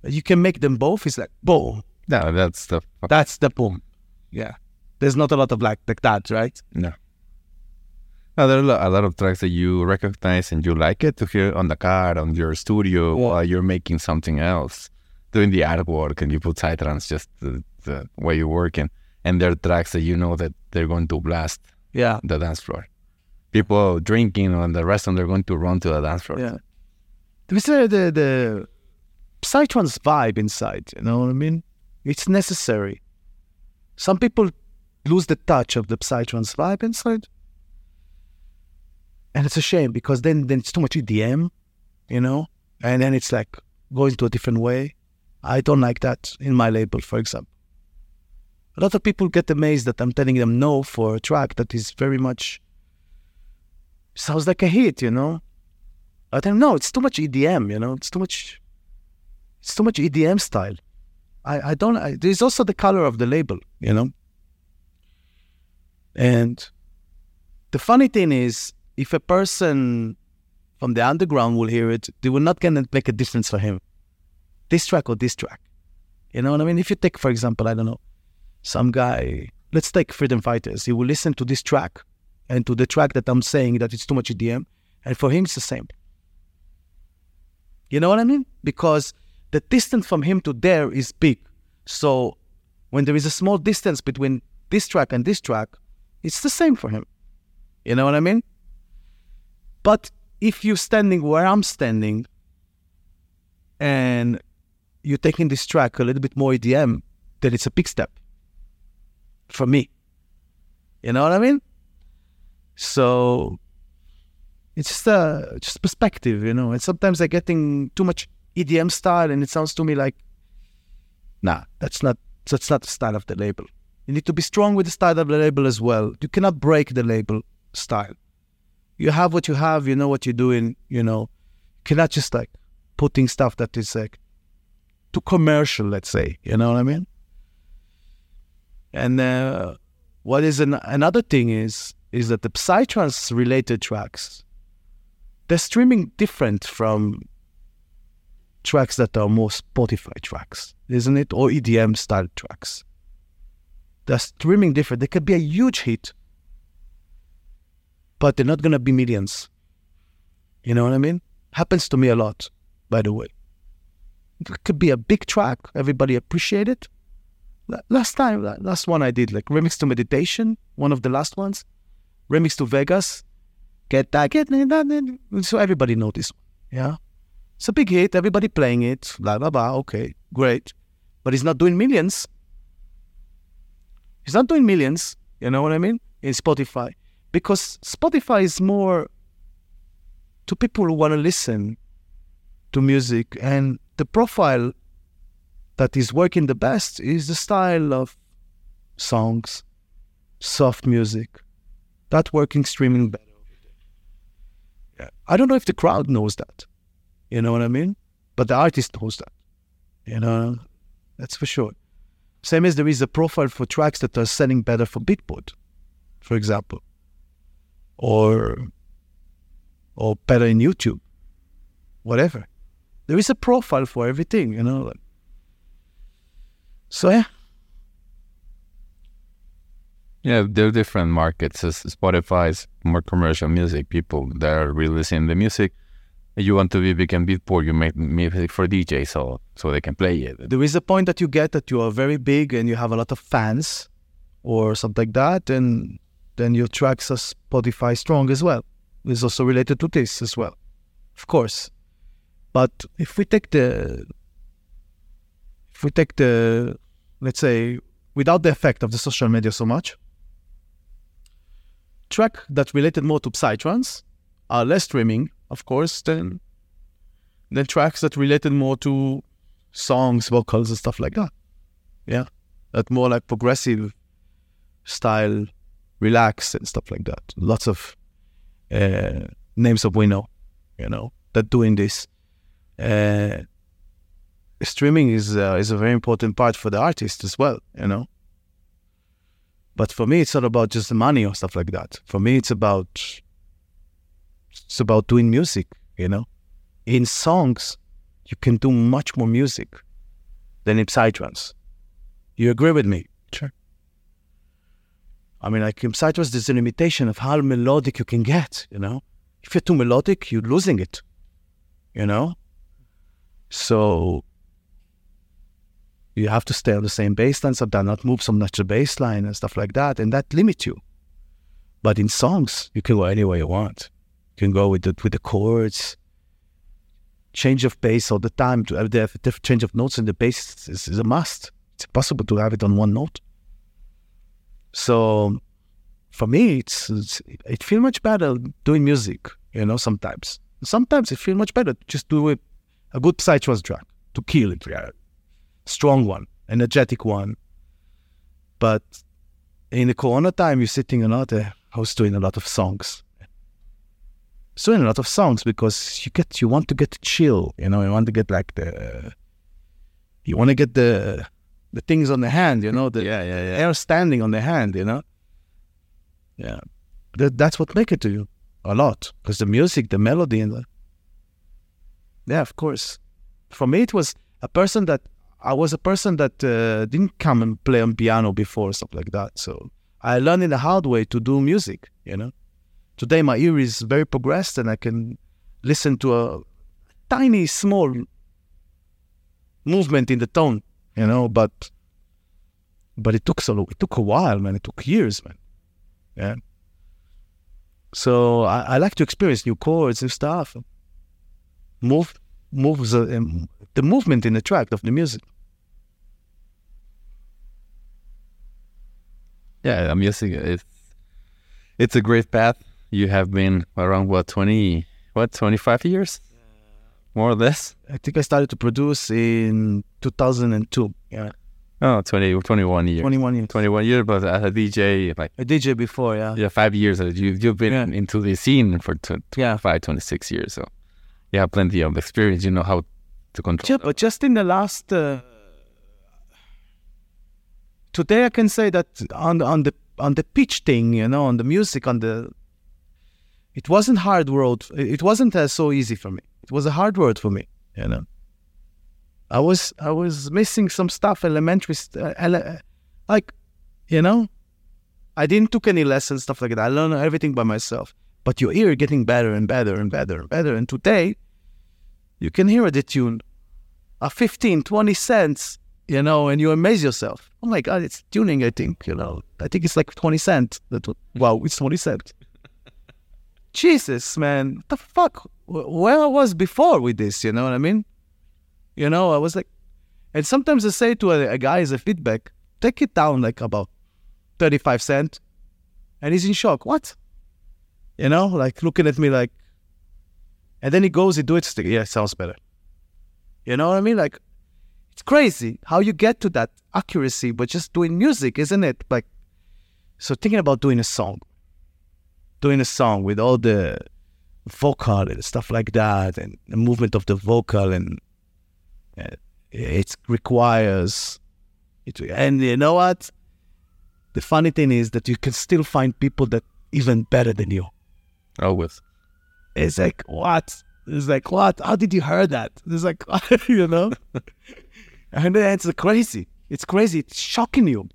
You can make them both. It's like boom. No, that's the That's the boom. Yeah. There's not a lot of like like that, right? no. No, there are a lot, of tracks that you recognize and you like it to hear on the car, on your studio, Yeah. while you're making something else, doing the artwork, and you put psytrance just the, the way you're working. And there are tracks that you know that they're going to blast Yeah. the dance floor. People drinking on the restaurant, they're going to run to the dance floor. Yeah. There's the the, the Psytrance vibe inside, you know what I mean? It's necessary. Some people lose the touch of the Psytrance vibe inside. And it's a shame because then, then it's too much EDM, you know? And then it's like going to a different way. I don't like that in my label, for example. A lot of people get amazed that I'm telling them no for a track that is very much sounds like a hit, you know? I tell them, no, it's too much EDM, you know? It's too much it's too much EDM style. I, I don't I, there's also the color of the label, you know? And the funny thing is, if a person from the underground will hear it, they will not gonna make a difference for him. This track or this track. You know what I mean? If you take, for example, I don't know, some guy, let's take Freedom Fighters. He will listen to this track and to the track that I'm saying that it's too much EDM, and for him it's the same. You know what I mean? Because the distance from him to there is big. So when there is a small distance between this track and this track, it's the same for him. You know what I mean? But if you're standing where I'm standing and you're taking this track a little bit more EDM, then it's a big step for me. You know what I mean? So it's just a just perspective, you know. And sometimes I'm getting too much EDM style, and it sounds to me like, nah, that's not that's not the style of the label. You need to be strong with the style of the label as well. You cannot break the label style. You have what you have. You know what you're doing. You know, cannot just like putting stuff that is like too commercial. Let's say, you know what I mean. And uh, what is an, another thing is is that the psytrance related tracks they're streaming different from tracks that are more Spotify tracks, isn't it? Or EDM style tracks. They're streaming different. They could be a huge hit, but they're not gonna be millions. You know what I mean? Happens to me a lot, by the way. It could be a big track, everybody appreciate it. Last time, last one I did, like remix to meditation, one of the last ones, remix to Vegas, get that, get that, so everybody know this one, yeah. It's a big hit. Everybody playing it. Blah blah blah. Okay, great, but he's not doing millions. He's not doing millions. You know what I mean? In Spotify, because Spotify is more to people who want to listen to music, and the profile that is working the best is the style of songs, soft music, that working streaming better. I don't know if the crowd knows that. You know what I mean? But the artist knows that. You know, that's for sure. Same as there is a profile for tracks that are selling better for Beatport, for example, or or better in YouTube, whatever. There is a profile for everything, you know. So yeah, Yeah, there are different markets. Spotify is more commercial music. People that are releasing the music. You want to be big and poor? you make music for DJs so so they can play it. there is a point that you get that you are very big and you have a lot of fans or something like that, and then your tracks are Spotify strong as well. It's also related to this as well, of course. But if we take the, if we take the, let's say, without the effect of the social media so much, track that related more to psytrance are less streaming, of course, than than tracks that related more to songs, vocals, and stuff like that. Yeah, that more like progressive style, relax and stuff like that. Lots of uh, names of we know, you know, that doing this. Uh, streaming is uh, is a very important part for the artist as well, you know. But for me, it's not about just the money or stuff like that. For me, it's about it's about doing music, you know. In songs, you can do much more music than in psytrance. You agree with me? I mean, like in psytrance, there's a limitation of how melodic you can get, you know. If you're too melodic, you're losing it, you know. So you have to stay on the same bass line, sometimes not move some natural the bass line and stuff like that, and that limits you. But in songs, you can go anywhere you want. You can go with the with the chords, change of bass all the time. To have the different change of notes in the bass is, is a must. It's impossible to have it on one note. So, for me, it's, it's it feels much better doing music. You know, sometimes. Sometimes it feels much better to just do it a good psytrance track to kill it. Yeah. Strong one, energetic one. But in the Corona time, you're sitting a lot. I was doing a lot of songs. So doing a lot of songs because you get you want to get chill. You know, you want to get like the you want to get the the things on the hand. You know, the Yeah, yeah, yeah. air standing on the hand. You know. Yeah, that, that's what make it to you a lot because the music, the melody, and the yeah, of course. For me, it was a person that I was a person that uh, didn't come and play on piano before stuff like that. So I learned in the hard way to do music. You know, today my ear is very progressed and I can listen to a tiny, small movement in the tone. You know, but but it took so it took a while, man. It took years, man. Yeah. So I, I like to experience new chords and stuff. Move, moves, uh, um, the movement in the track of the music. Yeah, the music it's it's a great path. You have been around what twenty what twenty five years, more or less. I think I started to produce in 2002. Yeah, Oh, 20, 21 years. 21 years. 21 years, but as a DJ, like A DJ before, yeah. yeah, five years. uh, You you've been Yeah. into the scene for tw- Yeah. 25, 26 years, so you have plenty of experience. You know how to control. But just in the last uh, today, I can say that on on the on the pitch thing, you know, on the music, on the it wasn't hard. It it wasn't uh, so easy for me. It was a hard word for me, you know. I was I was missing some stuff, elementary, st- uh, ele- like, you know, I didn't took any lessons, stuff like that. I learned everything by myself. But your ear getting better and better and better and better. And today, you can hear the tune a 15, 20 cents, you know, and you amaze yourself. Oh my God, it's tuning, I think, you know. I think it's like 20 cents. That, wow, it's 20 cents. Jesus, man, what the fuck? Where I was before with this, you know what I mean? You know, I was like, and sometimes I say to a, a guy as a feedback, take it down like about 35 cent. And he's in shock. What? You know, like looking at me like, and then he goes, he do it, yeah, sounds better. You know what I mean? Like, it's crazy how you get to that accuracy, but just doing music, isn't it? Like, so thinking about doing a song, doing a song with all the vocal and stuff like that, and the movement of the vocal, and uh, it requires it. And you know what? The funny thing is that you can still find people that even better than you. Always. It's like what? It's like what? How did you hear that? It's like you know. and it's crazy. It's crazy. It's shocking you.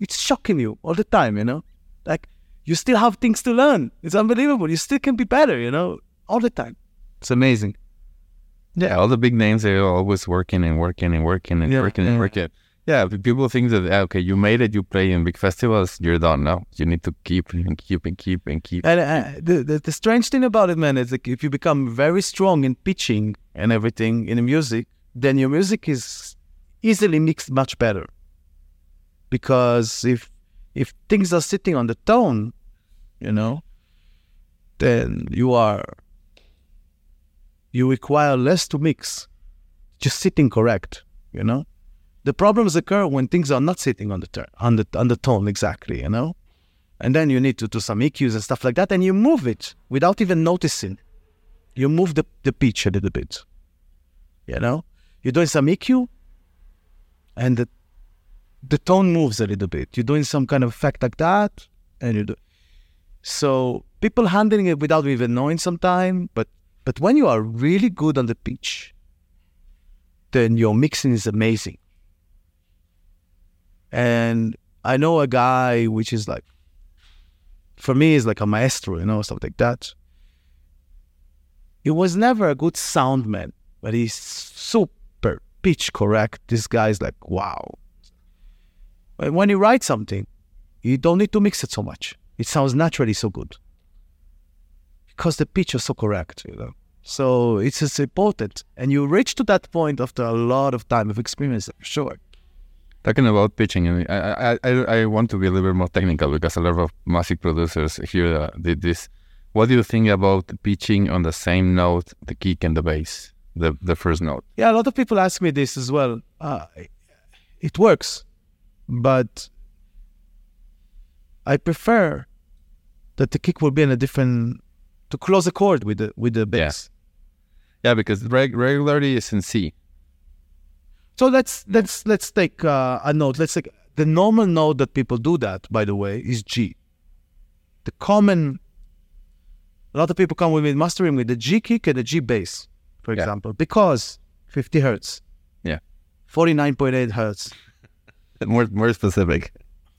It's shocking you all the time. You know, like you still have things to learn. It's unbelievable. You still can be better. You know, all the time. It's amazing. Yeah, all the big names they're always working and working and working and Yeah, working yeah. and working. Yeah, people think that okay, you made it, you play in big festivals, you're done. No, you need to keep and keep and keep and keep. And uh, the, the the strange thing about it, man, is like if you become very strong in pitching and everything in the music, then your music is easily mixed much better. Because if if things are sitting on the tone, you know, then you are you require less to mix, just sitting correct, you know. The problems occur when things are not sitting on the turn on the on the tone exactly, you know and then you need to do some EQs and stuff like that, and you move it without even noticing. You move the, the pitch a little bit. You know, you're doing some EQ, and the the tone moves a little bit. You're doing some kind of effect like that, and you do. So people handling it without even knowing sometimes, but but when you are really good on the pitch, then your mixing is amazing. And I know a guy which is like for me is like a maestro, you know, stuff like that. He was never a good sound man, but he's super pitch correct. This guy's like, wow. When you write something, you don't need to mix it so much. It sounds naturally so good. Because the pitch is so correct, you know. So it's just important. And you reach to that point after a lot of time of experience, for sure. Talking about pitching, I, mean, I, I, I, I want to be a little bit more technical because a lot of music producers here uh, did this. What do you think about pitching on the same note, the kick and the bass, the the first note? Yeah, a lot of people ask me this as well. Uh, it works, but I prefer that the kick will be in a different to close a chord with the with the bass. Yeah, because reg- regularly is in C. So let's let's let's take uh, a note. Let's take the normal note that people do that. By the way, is G. The common. A lot of people come with me mastering with the G kick and the G bass, for Yeah. example, because 50 hertz. Yeah. 49.8 hertz. More more specific.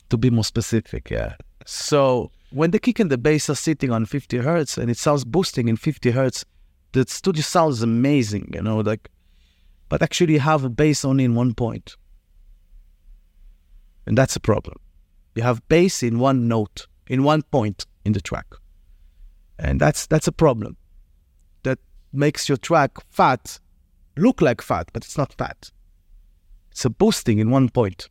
To be more specific, yeah. So when the kick and the bass are sitting on 50 hertz and it sounds boosting in 50 hertz, the studio sounds amazing, you know, like, but actually you have a bass only in one point. And that's a problem. You have bass in one note, in one point in the track. And that's that's a problem. That makes your track fat look like fat, but it's not fat. It's a boosting in one point.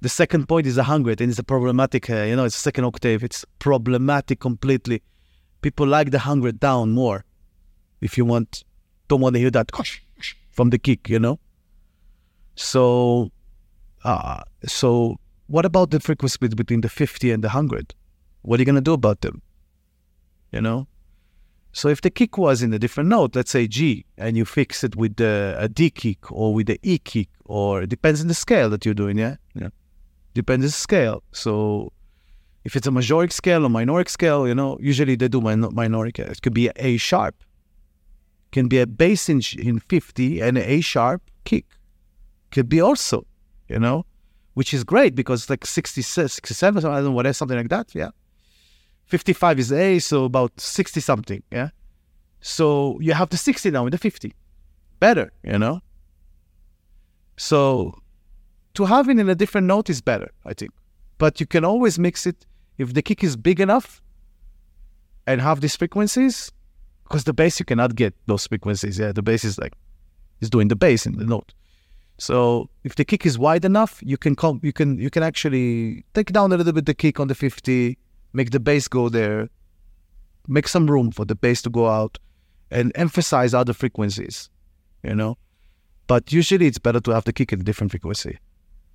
The second point is a hundred, and it's a problematic. Uh, you know, it's a second octave. It's problematic completely. People like the hundred down more. If you want, don't want to hear that from the kick, you know. So, uh, so what about the frequency between the fifty and the hundred? What are you gonna do about them? You know. So if the kick was in a different note, let's say G, and you fix it with a D kick or with the E kick, or it depends on the scale that you're doing, yeah? Yeah. The scale. So if it's a majoric scale or minoric scale, you know, usually they do min- minoric. It could be A sharp, can be a bass in, in 50 and A sharp kick. Could be also, you know, which is great because like 66, 67, I don't know, whatever, something like that, yeah. 55 is A, so about 60 something, yeah. So you have the 60 now in the 50. Better, you know. So to have it in a different note is better, I think. But you can always mix it if the kick is big enough and have these frequencies, because the bass you cannot get those frequencies. Yeah, the bass is like is doing the bass in the note. So if the kick is wide enough, you can come, you can you can actually take down a little bit the kick on the 50, make the bass go there, make some room for the bass to go out, and emphasize other frequencies, you know. But usually it's better to have the kick at a different frequency,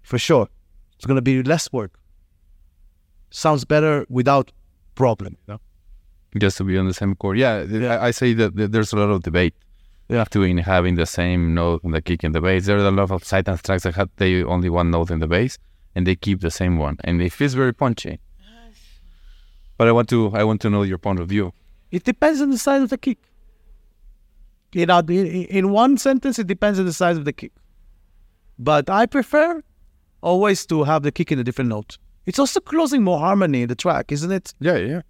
for sure. It's gonna be less work. Sounds better without problem, you know. just to be on the same chord. Yeah, Yeah. I, I say that th- there's a lot of debate Yeah. between having the same note on the kick and the bass. There's a lot of psytrance tracks that have they only one note in the bass and they keep the same one, and it feels very punchy. But I want to I want to know your point of view. It depends on the size of the kick. You know, in one sentence, it depends on the size of the kick. But I prefer always to have the kick in a different note. It's also closing more harmony in the track, isn't it? Yeah, yeah.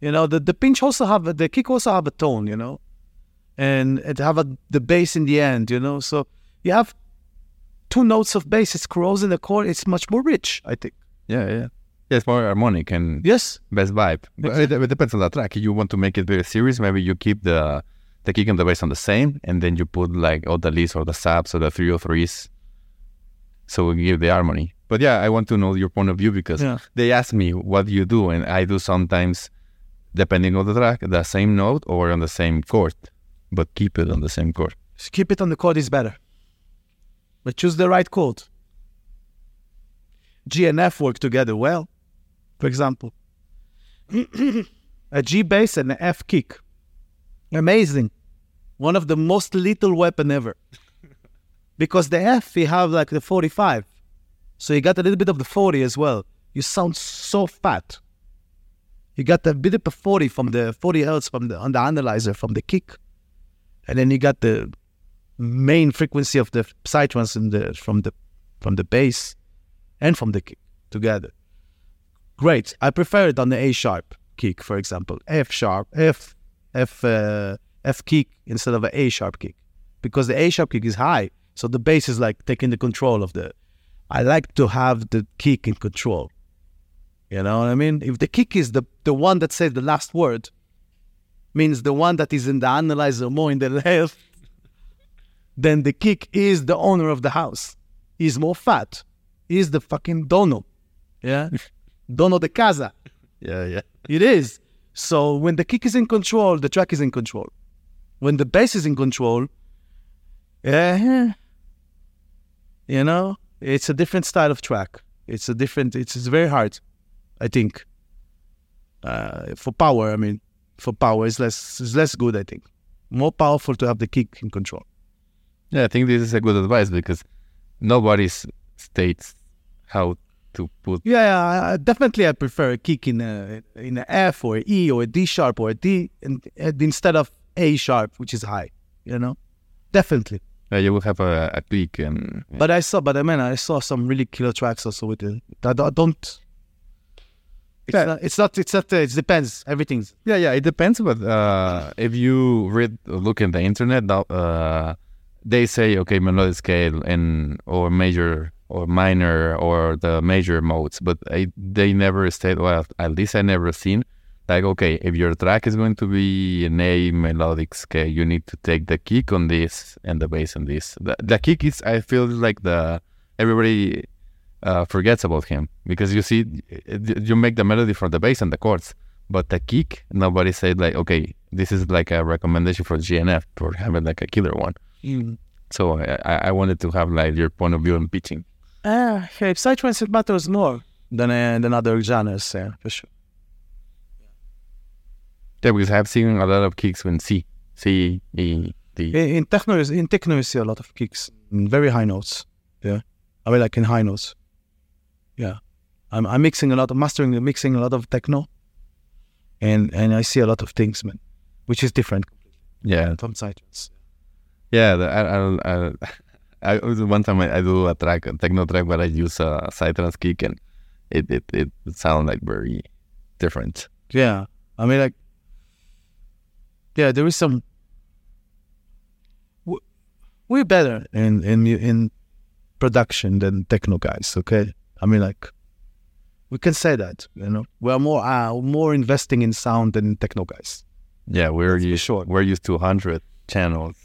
You know, the, the pinch also have the kick also have a tone, you know, and it have a, the bass in the end, you know. So you have two notes of bass. It's closing the chord. It's much more rich, I think. Yeah, yeah. Yeah, it's more harmonic and Yes. best vibe. But it, it depends on the track. You want to make it very serious, maybe you keep the the kick and the bass on the same, and then you put like all the leads or the subs or the three or threes, so we give the harmony. But yeah, I want to know your point of view because Yeah. they ask me what do you do, and I do sometimes, depending on the track, the same note or on the same chord, but keep it on the same chord. keep it on the chord is better. But choose the right chord. G and F work together well. For example, a G bass and an F kick. Amazing. One of the most lethal weapon ever. because the F, you have like the 45. So you got a little bit of the 40 as well. You sound so fat. You got a bit of a 40 from the 40 hertz from the on the analyzer from the kick. And then you got the main frequency of the psytrance in the from the from the bass and from the kick together. Great. I prefer it on the A sharp kick, for example. F sharp, F F uh, F kick instead of an A sharp kick. Because the A sharp kick is high. So the bass is like taking the control of the I like to have the kick in control. You know what I mean? If the kick is the, the one that says the last word, means the one that is in the analyzer more in the left, then the kick is the owner of the house. He's more fat. He's the fucking dono. Yeah? dono de casa. Yeah, yeah. It is. So when the kick is in control, the track is in control. When the bass is in control, yeah, you know, it's a different style of track. It's a different. It's, it's very hard, I think. Uh, for power, I mean, for power, it's less. It's less good. I think more powerful to have the kick in control. Yeah, I think this is a good advice because nobody states how to put. Yeah, yeah I, I- definitely. I prefer a kick in a in a F or a E or a D sharp or a D, and, and instead of A sharp, which is high. You know, definitely. Uh, you will have a, a click and But I saw, but I mean, I saw some really killer tracks also with it. I don't. It's, Yeah. not, it's not. It's not. uh, It depends. Everything's. Yeah, yeah, it depends. But uh, if you read, look in the internet, uh, they say okay, melodic scale and or major or minor or the major modes, but I, they never state. Well, at least I never seen like okay, if your track is going to be an A melodic scale, you need to take the kick on this and the bass on this. The, the kick is, I feel like the everybody uh, forgets about him because you see, you make the melody for the bass and the chords, but the kick, nobody said like, okay, this is like a recommendation for G and F for having like a killer one. So I, I wanted to have like your point of view on pitching. Ah, okay. Psytrance it matters more than uh, than other genres. Yeah, for sure. Yeah, because I've seen a lot of kicks in C, C, E, D. In, in techno, in techno, you see a lot of kicks, in very high notes. Yeah, I mean, like in high notes. Yeah, I'm I'm mixing a lot of mastering, mixing a lot of techno, and and I see a lot of things, man, which is different Yeah, from psytrance. Yeah, the, I, I, I, I one time I, I do a track, a techno track, but I use a Psytrance kick, and it it it sounds like very different. Yeah, I mean, like, yeah, there is some. We're better in in in production than techno guys. Okay, I mean, like, We can say that. You know, we're more uh, more investing in sound than in techno guys. Yeah, we're for used, sure. we're used to 100 channels.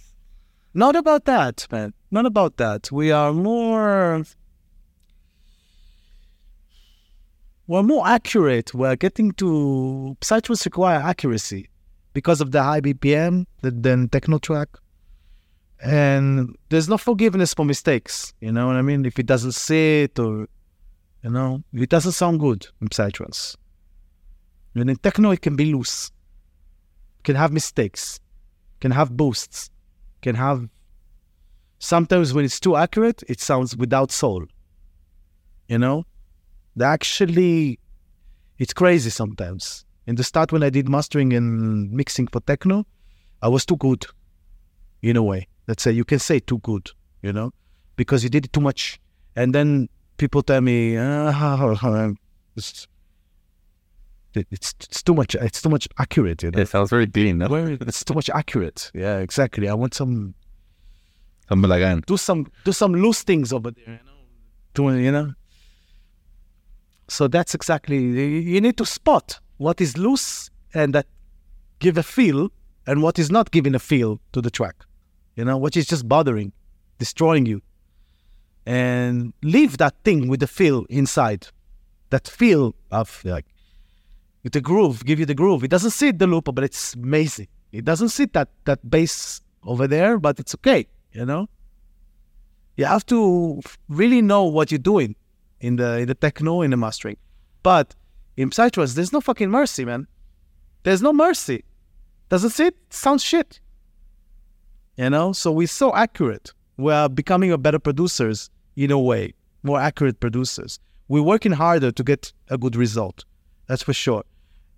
Not about that, man. Not about that. We are more. We're more accurate. We're getting to Psytrance require accuracy because of the high BPM than, techno track, and there's no forgiveness for mistakes. You know what I mean? If it doesn't sit or, you know, it doesn't sound good in Psytrance. And in techno, it can be loose. Can have mistakes. Can have boosts. Can have sometimes when it's too accurate, it sounds without soul. You know, they actually, it's crazy sometimes. In the start, when I did mastering and mixing for techno, I was too good, in a way. Let's say you can say too good, you know, because you did it too much, and then people tell me, ah, it's, it's it's too much. It's too much accurate. You know, It sounds very clean, no? Where it's too much accurate. Yeah, exactly. I want some Some balagan. do some do some loose things over there, you know. Do you know? So that's exactly you need to spot what is loose and that give a feel and what is not giving a feel to the track. You know, what is just bothering, destroying you. And leave that thing with the feel inside. That feel of like with the groove, give you the groove. It doesn't sit the loop, but it's amazing. It doesn't sit that that bass over there, but it's okay, you know? you have to really know what you're doing in the in the techno in the mastering. But in Psytrance, there's no fucking mercy, man. There's no mercy. Doesn't it sounds shit? You know, so we're so accurate. We're becoming a better producers in a way, more accurate producers. We're working harder to get a good result. That's for sure.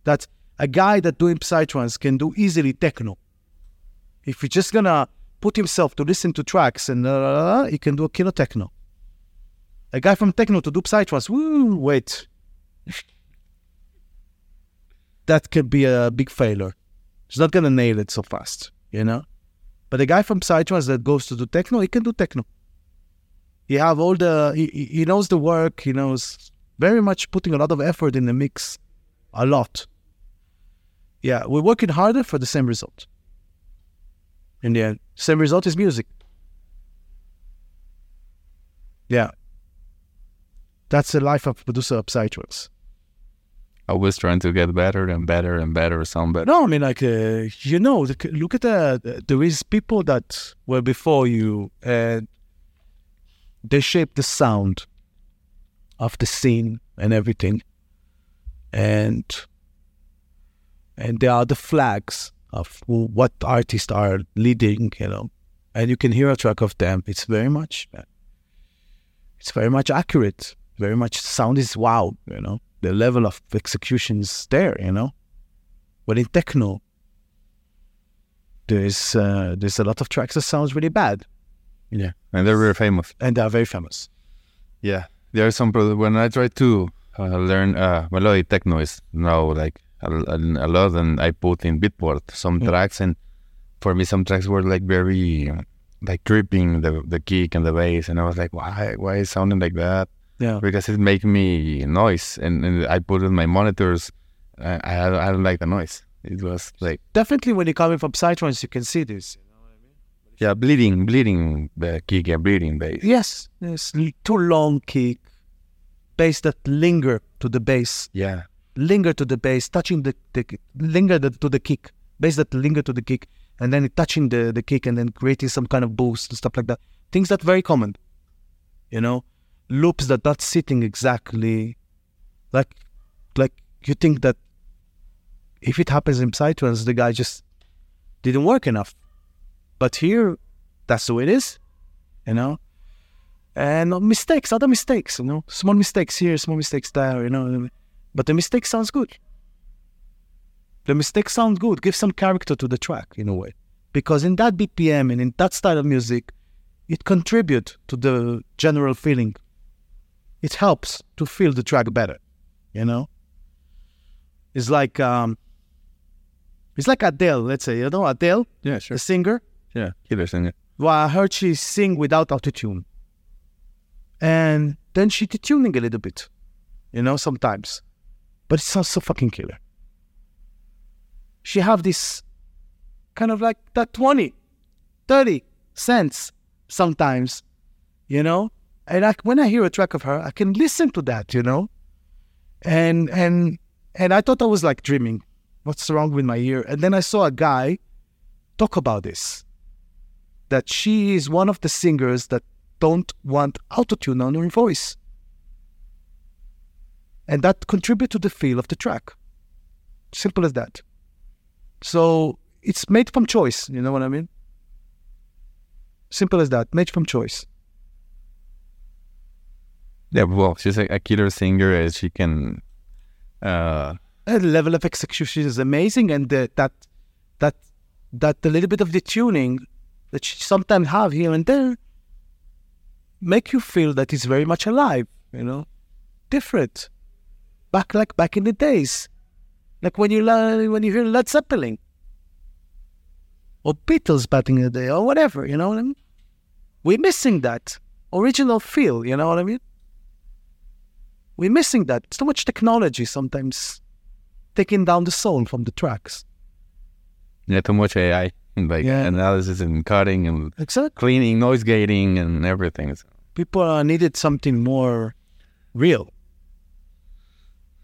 That a guy that doing Psytrance can do easily techno. If you're just gonna put himself to listen to tracks and uh, he can do a kilo techno. A guy from techno to do psytrance, woo, wait. that could be a big failure. He's not gonna nail it so fast, you know. But a guy from psytrance that goes to do techno, he can do techno. He have all the, he, he he knows the work. He knows very much putting a lot of effort in the mix, a lot. Yeah, we're working harder for the same result in the end. Same result is music. Yeah. That's the life of producer of Psytrance. Always trying to get better and better and better, sound better. No, I mean like uh, you know, look at the there is people that were before you and they shaped the sound of the scene and everything, and and they are the flags of what artists are leading, you know, and you can hear a track of them. It's very much, it's very much accurate. Very much sound is wow, you know. The level of execution is there, you know. But in techno, there's uh, there's a lot of tracks that sounds really bad, Yeah. And they're very famous. and they are very famous. Yeah. There are some, when I try to uh, learn uh, melodic techno is now like a, a, lot and I put in Beatport some Yeah. tracks and for me some tracks were like very like tripping the the kick and the bass and I was like why why is it sounding like that Yeah, because it make me noise and, and I put in my monitors I, I I don't like the noise. It was like definitely when you're coming from psytrance, you can see this. yeah bleeding bleeding the kick and bleeding bass. Yes, l- too long kick, bass that linger to the bass, yeah. Linger to the bass, touching the, the linger the, to the kick, bass that linger to the kick, and then it touching the the kick and then creating some kind of boost and stuff like that. Things that very common, you know, loops that not sitting exactly, like like you think that if it happens in psytrance, the guy just didn't work enough, but here, that's the way it is, you know. And mistakes, other mistakes, you know, small mistakes here, small mistakes there, you know. But the mistake sounds good. The mistake sounds good. Give some character to the track in a way, because in that BPM and in that style of music, it contributes to the general feeling. It helps to feel the track better, you know. It's like um, it's like Adele. Let's say you know Adele, yeah sure the singer. yeah killer singer Well, I heard she sing without autotune. And then she detuning a little bit. you know, sometimes. But it sounds so fucking killer. She have this kind of like that 20, 30 cents sometimes, you know? And I, when I hear a track of her, I can listen to that, you know? And and and I thought I was like dreaming. What's wrong with my ear? And then I saw a guy talk about this. That she is one of the singers that don't want autotune on her voice. And that contribute to the feel of the track. Simple as that. So it's made from choice, you know what I mean? Simple as that, made from choice. Yeah, well, she's a, a killer singer as she can. Uh, the level of execution is amazing, and the, that that that a little bit of the tuning that she sometimes have here and there make you feel that it's very much alive, you know, different. Back like back in the days, like when you when you hear Led Zeppelin or Beatles back in the day or whatever, you know what I mean? We're missing that original feel, you know what I mean? We're missing that. So much technology sometimes taking down the soul from the tracks. Yeah, too much AI, like Yeah. analysis and cutting and Exactly. cleaning, noise gating, and everything. People uh, needed something more real.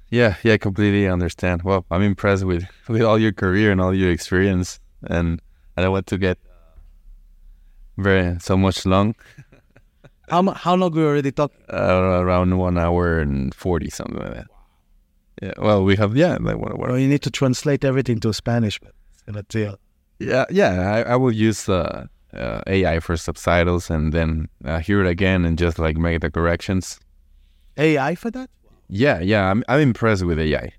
yeah, yeah, I completely understand. Well, I'm impressed with with all your career and all your experience, and I don't want to get very so much long. How, how long we already talked? Uh, around one hour and forty, something like that. Yeah. Well, we have yeah, like what, what Well, you need to translate everything to Spanish. But it's gonna deal. Yeah, yeah. I, I will use uh, uh, AI for subtitles and then uh, hear it again and just like make the corrections. AI for that? Yeah, yeah. I'm I'm impressed with AI.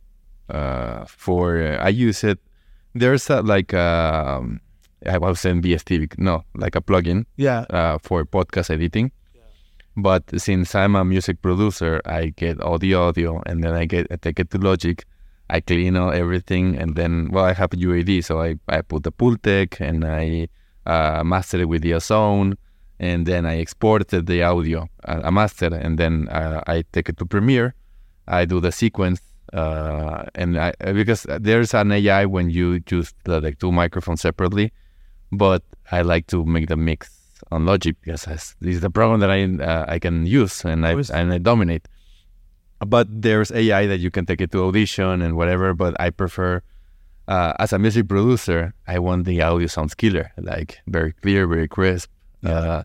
Uh, for uh, I use it. There's a, like um, I was saying VST. No, like a plugin Yeah. uh, for podcast editing. But since I'm a music producer, I get all the audio and then I get I take it to Logic. I clean all everything and then well I have a UAD, so I, I put the Pultec and I uh, master it with the Ozone and then I exported the audio, uh, a master, and then uh, I take it to Premiere. I do the sequence, uh, and I because there's an AI when you use the like two microphones separately, but I like to make the mix on Logic because is the program that I uh, I can use and I and I dominate. But there's AI that you can take it to audition and whatever. But I prefer, uh, as a music producer, I want the audio sounds killer, like very clear, very crisp. Yeah. Uh,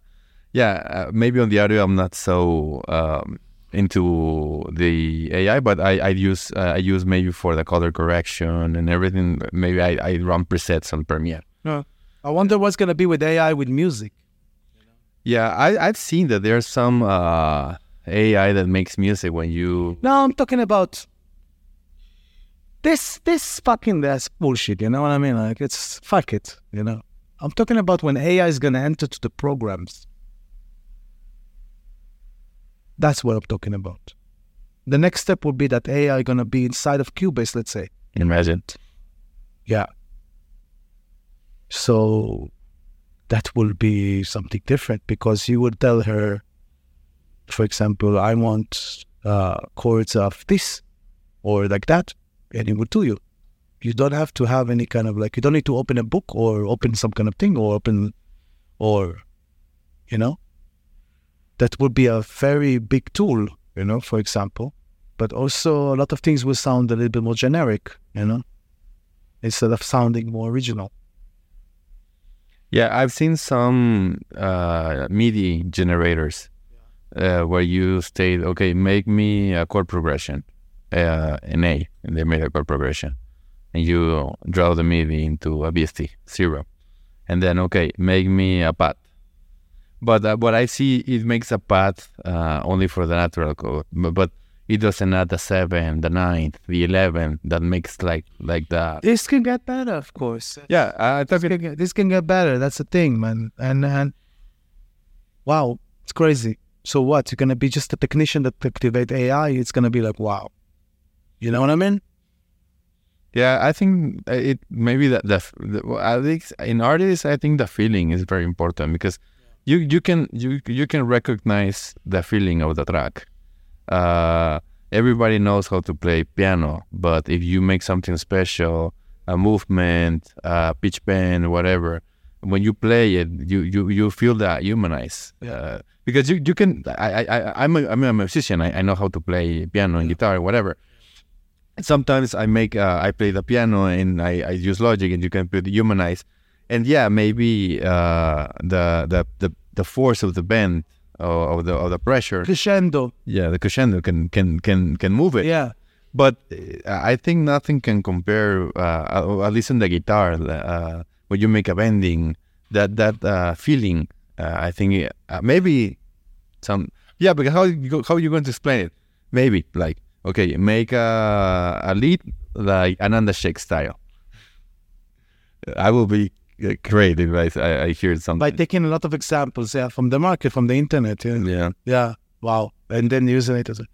yeah, uh, maybe on the audio I'm not so um, into the AI, but I, I use uh, I use maybe for the color correction and everything. Maybe I, I run presets on Premiere. I wonder what's gonna be with AI with music. Yeah, I, I've seen that there's some uh, AI that makes music when you. No, I'm talking about this. This fucking that's bullshit. You know what I mean? Like it's fuck it. You know. I'm talking about when AI is gonna enter to the programs. That's what I'm talking about. The next step would be that AI gonna be inside of Cubase, let's say. Imagine. Yeah. So that will be something different because you would tell her, for example, I want uh, chords of this or like that, and it would do you. You don't have to have any kind of like, you don't need to open a book or open some kind of thing or open, or, you know, that would be a very big tool, you know, for example. But also, a lot of things will sound a little bit more generic, you know instead of sounding more original. Yeah, I've seen some uh, MIDI generators uh, where you state, okay, make me a chord progression, uh, an A, and they made a chord progression. And you draw the MIDI into a VST, zero. And then, okay, make me a path. But uh, what I see, it makes a path uh, only for the natural code, but, but it doesn't add the seven, the ninth, the eleventh That makes like like that. This can get better, of course. yeah. I This thought can get, this can get better. That's the thing, man. And and wow, it's crazy. So what? You're gonna be just a technician that activate AI. It's gonna be like wow. You know what I mean? Yeah, I think it maybe that the, f- the at least in artists, I think the feeling is very important because you you can you you can recognize the feeling of the track. Uh, everybody knows how to play piano, but if you make something special, a movement, a pitch bend, whatever, when you play it, you you you feel that humanized. Yeah. Uh, because you you can. I I I- I'm a, I'm a musician. I, I know how to play piano and guitar, whatever. Sometimes I make uh, I play the piano and I, I use Logic and you can put humanize, and yeah, maybe uh, the the the the force of the bend or of the of the pressure, Crescendo. yeah, the crescendo can can can can move it. Yeah. But uh, I think nothing can compare, uh, at least in the guitar, uh, when you make a bending, that that uh, feeling. Uh, I think uh, maybe some yeah. Because how how you going to explain it? Maybe like okay, make a a lead like Ananda Shake style. I will be uh, creative. I I, I hear something. By taking a lot of examples, yeah, from the market, from the internet. Yeah. yeah. Yeah. Wow. And then using it as a.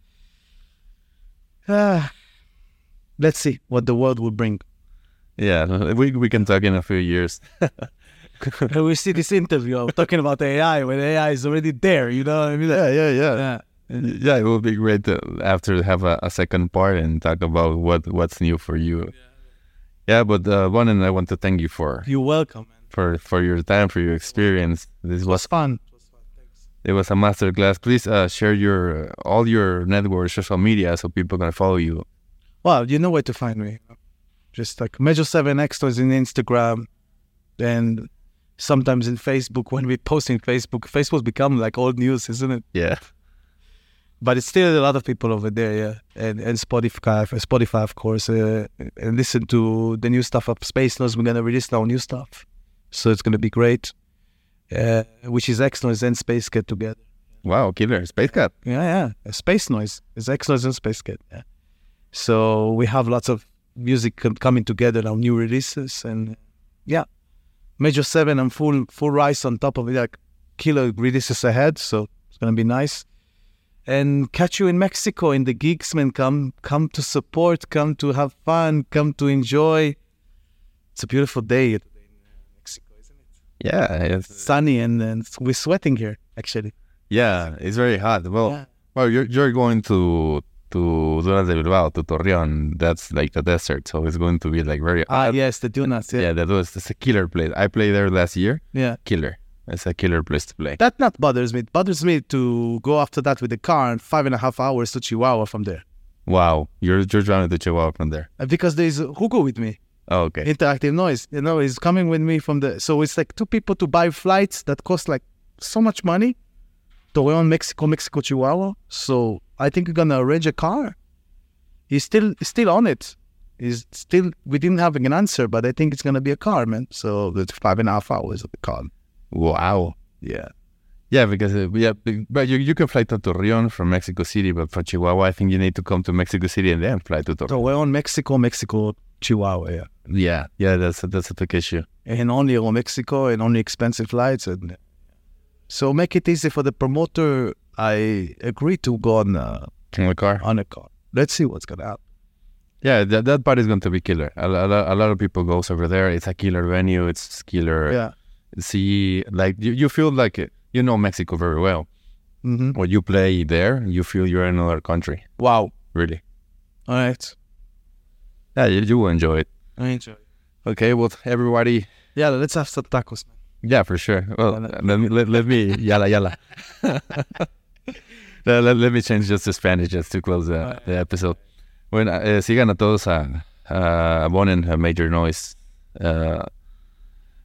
Ah. let's see what the world will bring. Yeah, we we can talk in a few years. And we see this interview of talking about AI when AI is already there. You know what I mean? yeah, yeah, yeah. Yeah. Yeah, it would be great to after have a, a second part and talk about what what's new for you. Yeah, but uh, one and I want to thank you for You're welcome. Man. for for your time, for your experience. This was fun. it was a master class. Please uh, share your uh, all your network, social media, so people can follow you. Well, you know where to find me. Just like Major Seven Extras in Instagram, and sometimes in Facebook when we post in Facebook. Facebook's become like old news, isn't it? Yeah, But it's still a lot of people over there, yeah. And and Spotify, Spotify of course, uh, and listen to the new stuff of Space Noise. We're gonna release now new stuff, so it's gonna be great. Uh, which is X-Noize and Space Cat together. wow, killer, space cat. Yeah, yeah. Space Noise is X-Noize and Space Cat. Yeah. So we have lots of music com- coming together now, new releases, and yeah, Major Seven and full full rise on top of it, like killer releases ahead. So it's gonna be nice. And catch you in Mexico in the gigs, man. Come, come to support, come to have fun, come to enjoy. It's a beautiful day in Mexico, isn't it? Yeah, it's, Sunny and, and we're sweating here, actually. yeah, it's very hot. Well, Yeah. well, you're you're going to to Dunas de Bilbao to Torreon. That's like the desert, so it's going to be like very hot. Ah, yes, the Dunas. yeah, Yeah, that was it's a killer place. I played there last year. yeah. Killer. It's a killer place to play. That not bothers me. It bothers me to go after that with the car and five and a half hours to Chihuahua from there. Wow, you're you're driving to Chihuahua from there. Uh, Because there's Hugo with me, Oh, okay. interactive noise. You know, he's coming with me from the. So it's like two people to buy flights that cost like so much money. Torreon, Mexico, Mexico, Chihuahua. So I think we're gonna arrange a car. He's still still on it. He's still. We didn't have an answer, but I think it's gonna be a car, man. So it's five and a half hours of the car. Wow. Yeah. Yeah, because uh, yeah, but you you can fly to Torreon from Mexico City, but for Chihuahua, I think you need to come to Mexico City and then fly to Torreon. Torreon, Mexico, Mexico, Chihuahua. Yeah. Yeah, yeah, that's that's a big issue. and only on Mexico and only expensive flights. And so make it easy for the promoter. I agree to go on a, car. on a car. Let's see what's gonna happen. Yeah, that that part is going to be killer. A, a, a lot of people goes over there. It's a killer venue. It's killer. Yeah. See, like you, you feel like uh, you know Mexico very well. hmm When you play there, you feel you're in another country. Wow. Really. All right. Yeah, you, you will enjoy it. I enjoy. It. Okay, well, everybody. Yeah, let's have some tacos. Man. Yeah, for sure. Well, let me let, let me yala yala. let, let, let me change just to Spanish just to close the, the episode. Bueno, eh, sigan a todos a, a abonen a Major Noise, uh,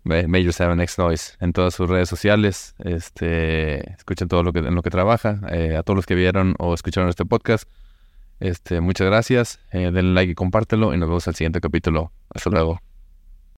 Major 7X Noise en todas sus redes sociales. Este, escuchen todo lo que en lo que trabaja. Eh, a todos los que vieron o escucharon este podcast, este, muchas gracias. Eh, denle like y compártelo y nos vemos al siguiente capítulo. Hasta luego.